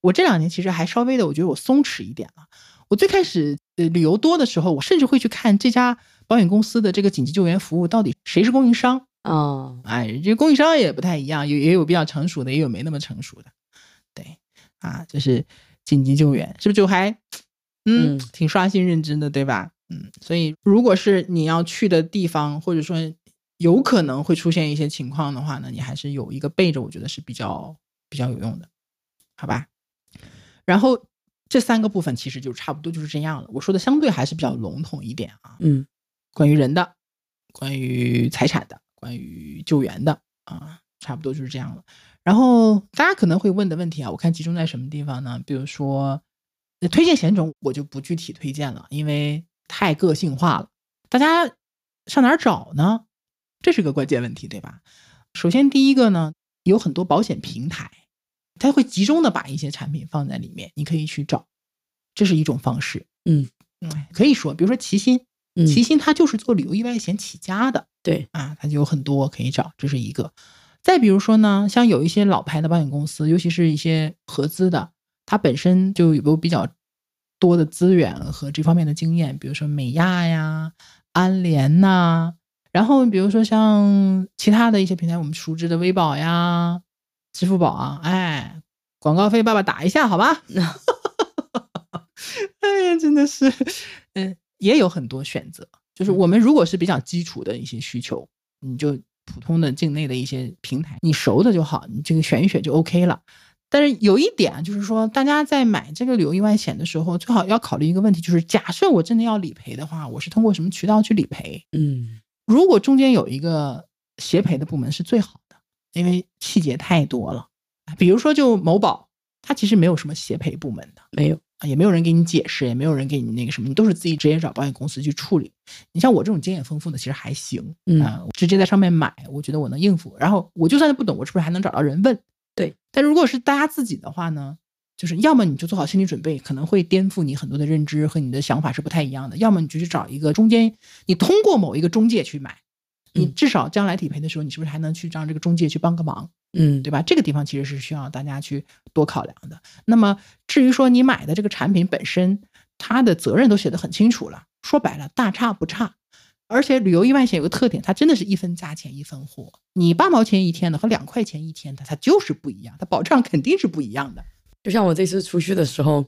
我这两年其实还稍微的，我觉得我松弛一点了。我最开始呃旅游多的时候，我甚至会去看这家保险公司的这个紧急救援服务到底谁是供应商啊？哎，这供应商也不太一样，有也有比较成熟的，也有没那么成熟的。对，啊，就是紧急救援，是不是就还嗯挺刷新认知的，对吧？嗯，所以如果是你要去的地方，或者说。有可能会出现一些情况的话呢，你还是有一个备着，我觉得是比较比较有用的，好吧？然后这三个部分其实就差不多就是这样了。我说的相对还是比较笼统一点啊，嗯，关于人的，关于财产的，关于救援的啊，差不多就是这样了。然后大家可能会问的问题啊，我看集中在什么地方呢？比如说推荐险种，我就不具体推荐了，因为太个性化了。大家上哪儿找呢？这是个关键问题，对吧？首先，第一个呢，有很多保险平台，它会集中的把一些产品放在里面，你可以去找，这是一种方式。嗯嗯，可以说，比如说齐心，齐心它就是做旅游意外险起家的，对啊，它就有很多可以找，这是一个。再比如说呢，像有一些老牌的保险公司，尤其是一些合资的，它本身就有比较多的资源和这方面的经验，比如说美亚呀、安联呐。然后比如说像其他的一些平台，我们熟知的微保呀、支付宝啊，哎，广告费爸爸打一下好吧？哎呀，真的是，嗯，也有很多选择。就是我们如果是比较基础的一些需求，你就普通的境内的一些平台，你熟的就好，你这个选一选就 OK 了。但是有一点就是说，大家在买这个旅游意外险的时候，最好要考虑一个问题，就是假设我真的要理赔的话，我是通过什么渠道去理赔？嗯。如果中间有一个协赔的部门是最好的，因为细节太多了。比如说，就某宝，它其实没有什么协赔部门的，没有啊，也没有人给你解释，也没有人给你那个什么，你都是自己直接找保险公司去处理。你像我这种经验丰富的，其实还行，嗯，直接在上面买，我觉得我能应付。然后我就算是不懂，我是不是还能找到人问？对。但如果是大家自己的话呢？就是要么你就做好心理准备，可能会颠覆你很多的认知和你的想法是不太一样的；要么你就去找一个中间，你通过某一个中介去买，你嗯至少将来理赔的时候，你是不是还能去让这个中介去帮个忙？嗯，对吧？这个地方其实是需要大家去多考量的。那么至于说你买的这个产品本身，它的责任都写得很清楚了，说白了大差不差。而且旅游意外险有个特点，它真的是一分价钱一分货。你八毛钱一天的和两块钱一天的，它就是不一样，它保障肯定是不一样的。就像我这次出去的时候，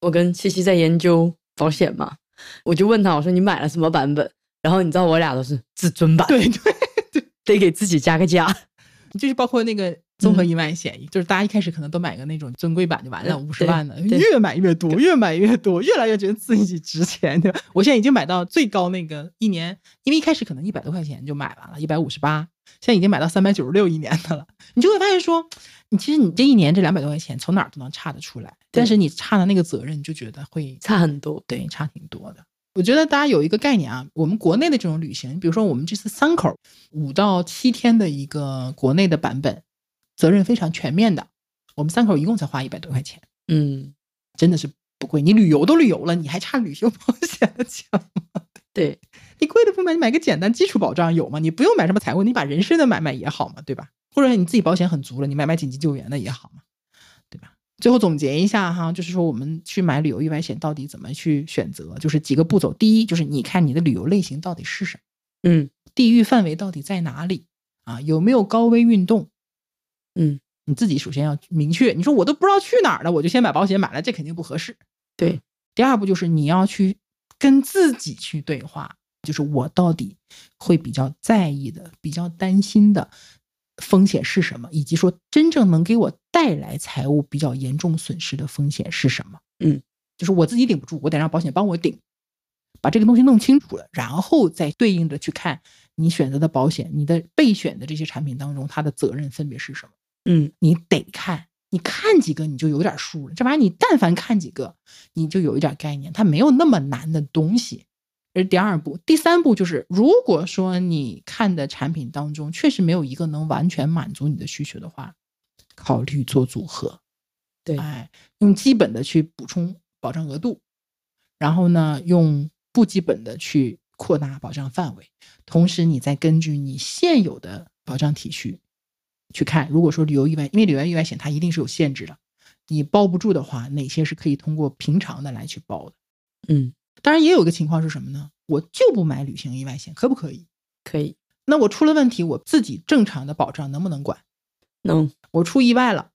我跟七七在研究保险嘛，我就问他，我说你买了什么版本？然后你知道我俩都是至尊版，对对对，得给自己加个价。就是包括那个综合意外险，就是大家一开始可能都买个那种尊贵版就完了，嗯五十万的，越买越多，越买越多，越来越觉得自己值钱，对吧？我现在已经买到最高那个一年，因为一开始可能一百多块钱就买完了，一百五十八，现在已经买到三百九十六一年的了。你就会发现说，你其实你这一年这两百多块钱从哪儿都能差得出来，但是你差的那个责任，你就觉得会差很多。对，差挺多的。我觉得大家有一个概念啊，我们国内的这种旅行，比如说我们这次三口五到七天的一个国内的版本，责任非常全面的。我们三口一共才花一百多块钱，嗯，真的是不贵。你旅游都旅游了，你还差旅行保险的钱吗？对，你贵的不买，你买个简单基础保障有吗？你不用买什么财务，你把人身的买买也好嘛，对吧？或者你自己保险很足了，你买买紧急救援的也好嘛？最后总结一下哈，就是说我们去买旅游意外险到底怎么去选择，就是几个步骤。第一，就是你看你的旅游类型到底是什么，嗯地域范围到底在哪里啊？有没有高危运动？嗯，你自己首先要明确。你说我都不知道去哪儿了，我就先把保险买了，这肯定不合适。对，第二步就是你要去跟自己去对话，就是我到底会比较在意的、比较担心的风险是什么，以及说真正能给我带来财务比较严重损失的风险是什么。嗯，就是我自己顶不住，我得让保险帮我顶，把这个东西弄清楚了，然后再对应着去看你选择的保险，你的备选的这些产品当中，它的责任分别是什么。嗯你得看，你看几个你就有点数了。这玩意儿你但凡看几个，你就有一点概念，它没有那么难的东西。这是第二步，第三步就是，如果说你看的产品当中确实没有一个能完全满足你的需求的话，考虑做组合。对哎，用基本的去补充保障额度，然后呢，用不基本的去扩大保障范围，同时你再根据你现有的保障体系去看，如果说旅游意外，因为旅游意外险它一定是有限制的，你包不住的话，哪些是可以通过平常的来去包的？嗯，当然，也有一个情况是什么呢？我就不买旅行意外险，可不可以？可以，那我出了问题，我自己正常的保障能不能管？能，我出意外了，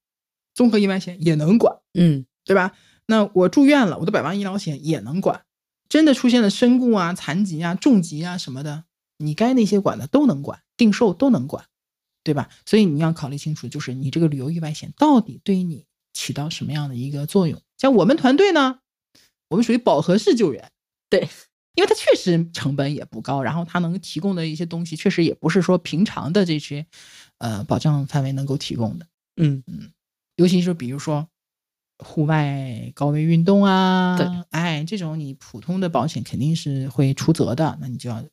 综合意外险也能管，嗯对吧？那我住院了，我的百万医疗险也能管。真的出现了身故啊、残疾啊、重疾啊什么的，你该那些管的都能管，定寿都能管，对吧？所以你要考虑清楚，就是你这个旅游意外险到底对你起到什么样的一个作用。像我们团队呢，我们属于饱和式救援，对，因为它确实成本也不高，然后它能提供的一些东西，确实也不是说平常的这些呃保障范围能够提供的。嗯嗯尤其是比如说户外高危运动啊，对，哎，这种你普通的保险肯定是会出责的，那你就要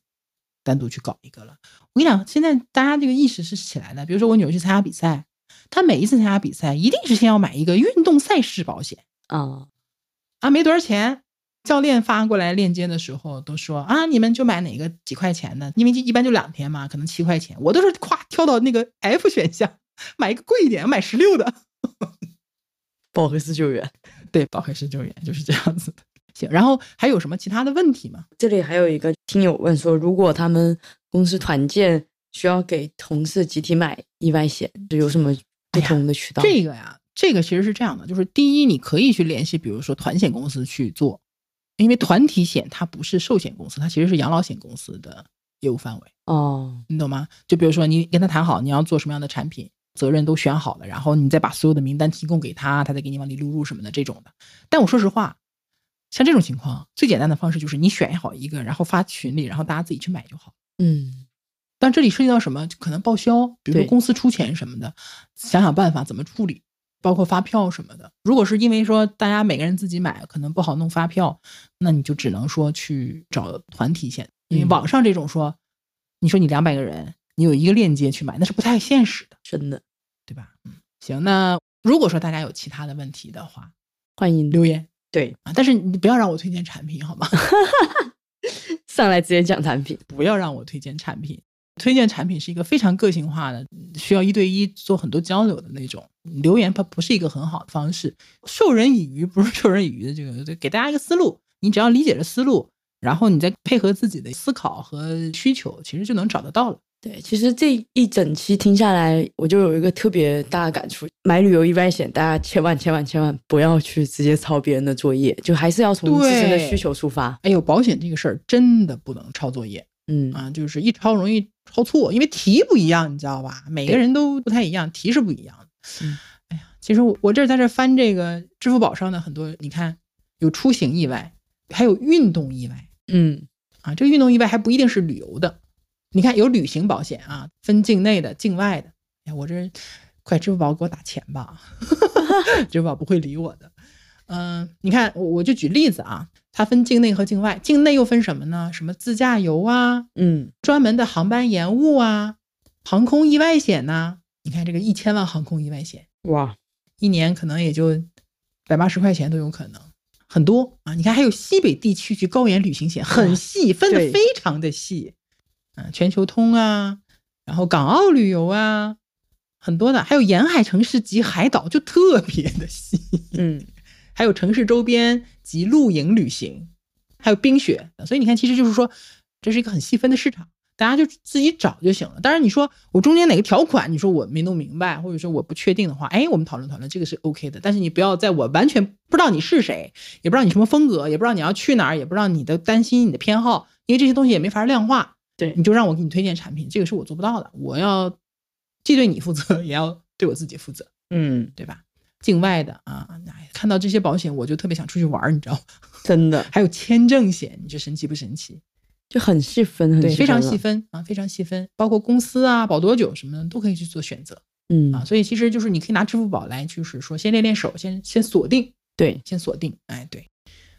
单独去搞一个了。我跟你讲，现在大家这个意识是起来的。比如说我女儿去参加比赛，她每一次参加比赛一定是先要买一个运动赛事保险啊，啊，没多少钱。教练发过来链接的时候都说啊，你们就买哪个几块钱的，因为就一般就两天嘛，可能七块钱。我都是咵跳到那个 F 选项，买一个贵一点，买十六的。饱和式救援。对，饱和式救援就是这样子的。行，然后还有什么其他的问题吗？这里还有一个听友问说，如果他们公司团建需要给同事集体买意外险，有什么不同的渠道？这个呀，这个其实是这样的，就是第一，你可以去联系，比如说团险公司去做，因为团体险它不是寿险公司，它其实是养老险公司的业务范围，哦，你懂吗？就比如说你跟他谈好你要做什么样的产品，责任都选好了，然后你再把所有的名单提供给他，他再给你往里录入什么的这种的。但我说实话，像这种情况，最简单的方式就是你选好一个，然后发群里，然后大家自己去买就好。嗯但这里涉及到什么？可能报销，比如说公司出钱什么的，想想办法怎么处理，包括发票什么的。如果是因为说大家每个人自己买，可能不好弄发票，那你就只能说去找团体险，因为嗯网上这种说，你说你两百个人，你有一个链接去买，那是不太现实的，真的对吧？嗯，行，那如果说大家有其他的问题的话，欢迎留言对啊，但是你不要让我推荐产品好吗？上来直接讲产品。不要让我推荐产品。推荐产品是一个非常个性化的，需要一对一做很多交流的那种。留言它不是一个很好的方式，授人以鱼不是授人以渔的这个，给大家一个思路，你只要理解了思路，然后你再配合自己的思考和需求，其实就能找得到了。对，其实这一整期听下来，我就有一个特别大的感触：买旅游意外险，大家千万千万千万不要去直接抄别人的作业，就还是要从自身的需求出发。哎呦，保险这个事儿真的不能抄作业。嗯啊，就是一抄容易抄错，因为题不一样，你知道吧？每个人都不太一样，题是不一样的。嗯，哎呀，其实我我这在这翻这个支付宝上的很多，你看有出行意外，还有运动意外。嗯啊，这个运动意外还不一定是旅游的。你看有旅行保险啊，分境内的、境外的。哎，我这快支付宝给我打钱吧，支付宝不会理我的。嗯，你看我我就举例子啊，它分境内和境外，境内又分什么呢？什么自驾游啊，嗯，专门的航班延误啊，航空意外险呐。你看这个一千万航空意外险，哇，一年可能也就百八十块钱都有可能，很多啊。你看还有西北地区及高原旅行险，很细，分的非常的细。嗯，全球通啊，然后港澳旅游啊，很多的，还有沿海城市及海岛，就特别的细。嗯 还有城市周边及露营旅行，还有冰雪。所以你看，其实就是说，这是一个很细分的市场，大家就自己找就行了。当然，你说我中间哪个条款，你说我没弄明白，或者说我不确定的话，哎，我们讨论讨论，这个是 OK 的。但是你不要在我完全不知道你是谁，也不知道你什么风格，也不知道你要去哪儿，也不知道你的担心、你的偏好，因为这些东西也没法量化。对你就让我给你推荐产品，这个是我做不到的。我要既对你负责，也要对我自己负责，嗯，对吧？境外的啊，哎看到这些保险，我就特别想出去玩儿，你知道吗？真的还有签证险，你说神奇不神奇？就很细分，很对，非常细。分啊，非常细分，包括公司啊、保多久什么的都可以去做选择嗯啊。所以其实就是你可以拿支付宝来，就是说先练练手，先先锁定，对，先锁定。哎，对，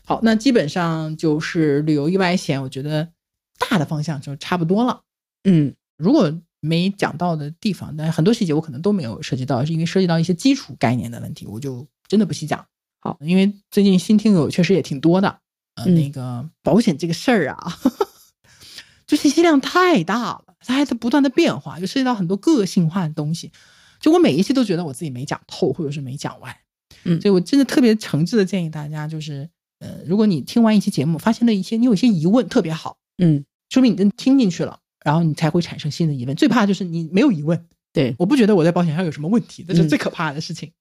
好，那基本上就是旅游意外险，我觉得大的方向就差不多了。嗯如果没讲到的地方，但很多细节我可能都没有涉及到，是因为涉及到一些基础概念的问题，我就真的不细讲。好，因为最近新听友确实也挺多的，呃，嗯那个保险这个事儿啊，就信息量太大了，它还在不断的变化，就涉及到很多个性化的东西。就我每一期都觉得我自己没讲透，或者是没讲完，嗯所以我真的特别诚挚的建议大家，就是呃，如果你听完一期节目，发现了一些你有一些疑问，特别好，嗯，说明你真听进去了，然后你才会产生新的疑问。最怕就是你没有疑问，对，我不觉得我在保险上有什么问题，这是嗯最可怕的事情。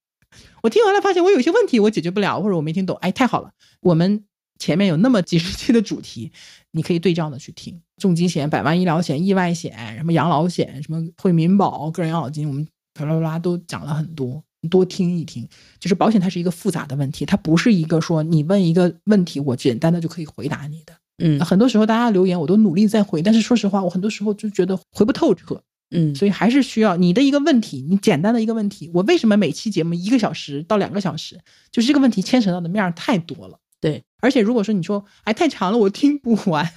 我听完了发现我有些问题我解决不了，或者我没听懂，哎，太好了，我们前面有那么几十期的主题，你可以对照的去听，重疾险、百万医疗险、意外险、什么养老险、什么惠民保、个人养老金，我们啪啦啪啦都讲了很多，你多听一听。就是保险它是一个复杂的问题，它不是一个说你问一个问题我简单的就可以回答你的。嗯很多时候大家留言我都努力在回，但是说实话，我很多时候就觉得回不透彻。嗯，所以还是需要你的一个问题，你简单的一个问题，我为什么每期节目一个小时到两个小时？就是这个问题牵扯到的面儿太多了。对，而且如果说你说哎太长了，我听不完，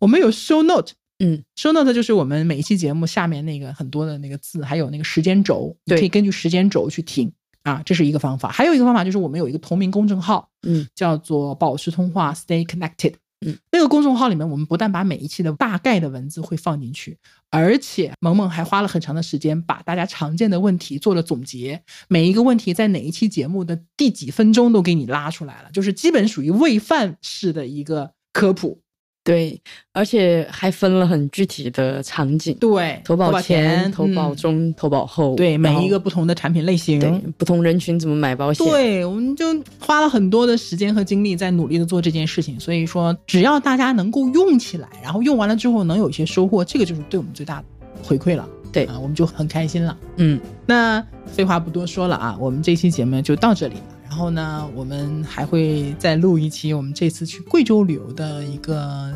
我们有 show note，嗯，show note 就是我们每一期节目下面那个很多的那个字，还有那个时间轴，你对可以根据时间轴去听啊，这是一个方法。还有一个方法就是我们有一个同名公众号，嗯，叫做保持通话 Stay Connected。嗯，那个公众号里面，我们不但把每一期的大概的文字会放进去，而且萌萌还花了很长的时间把大家常见的问题做了总结，每一个问题在哪一期节目的第几分钟都给你拉出来了，就是基本属于喂饭式的一个科普。对，而且还分了很具体的场景，对，投保前、投保嗯中、投保后，对后每一个不同的产品类型，对不同人群怎么买保险，对，我们就花了很多的时间和精力在努力的做这件事情。所以说，只要大家能够用起来，然后用完了之后能有一些收获，这个就是对我们最大的回馈了。对啊，我们就很开心了。嗯那废话不多说了啊，我们这期节目就到这里了。然后呢，我们还会再录一期我们这次去贵州旅游的一个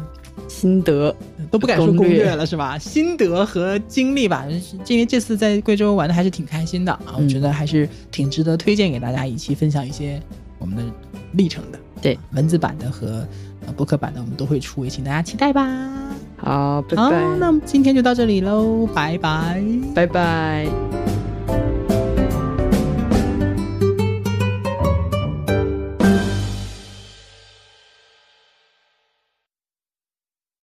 心得，都不敢说攻略了是吧？心得和经历吧，因为这次在贵州玩的还是挺开心的啊，我嗯觉得还是挺值得推荐给大家一起分享一些我们的历程的。对，文字版的和呃播客版的我们都会出，也请大家期待吧。好，拜好，拜，那我们今天就到这里喽，拜拜。拜拜。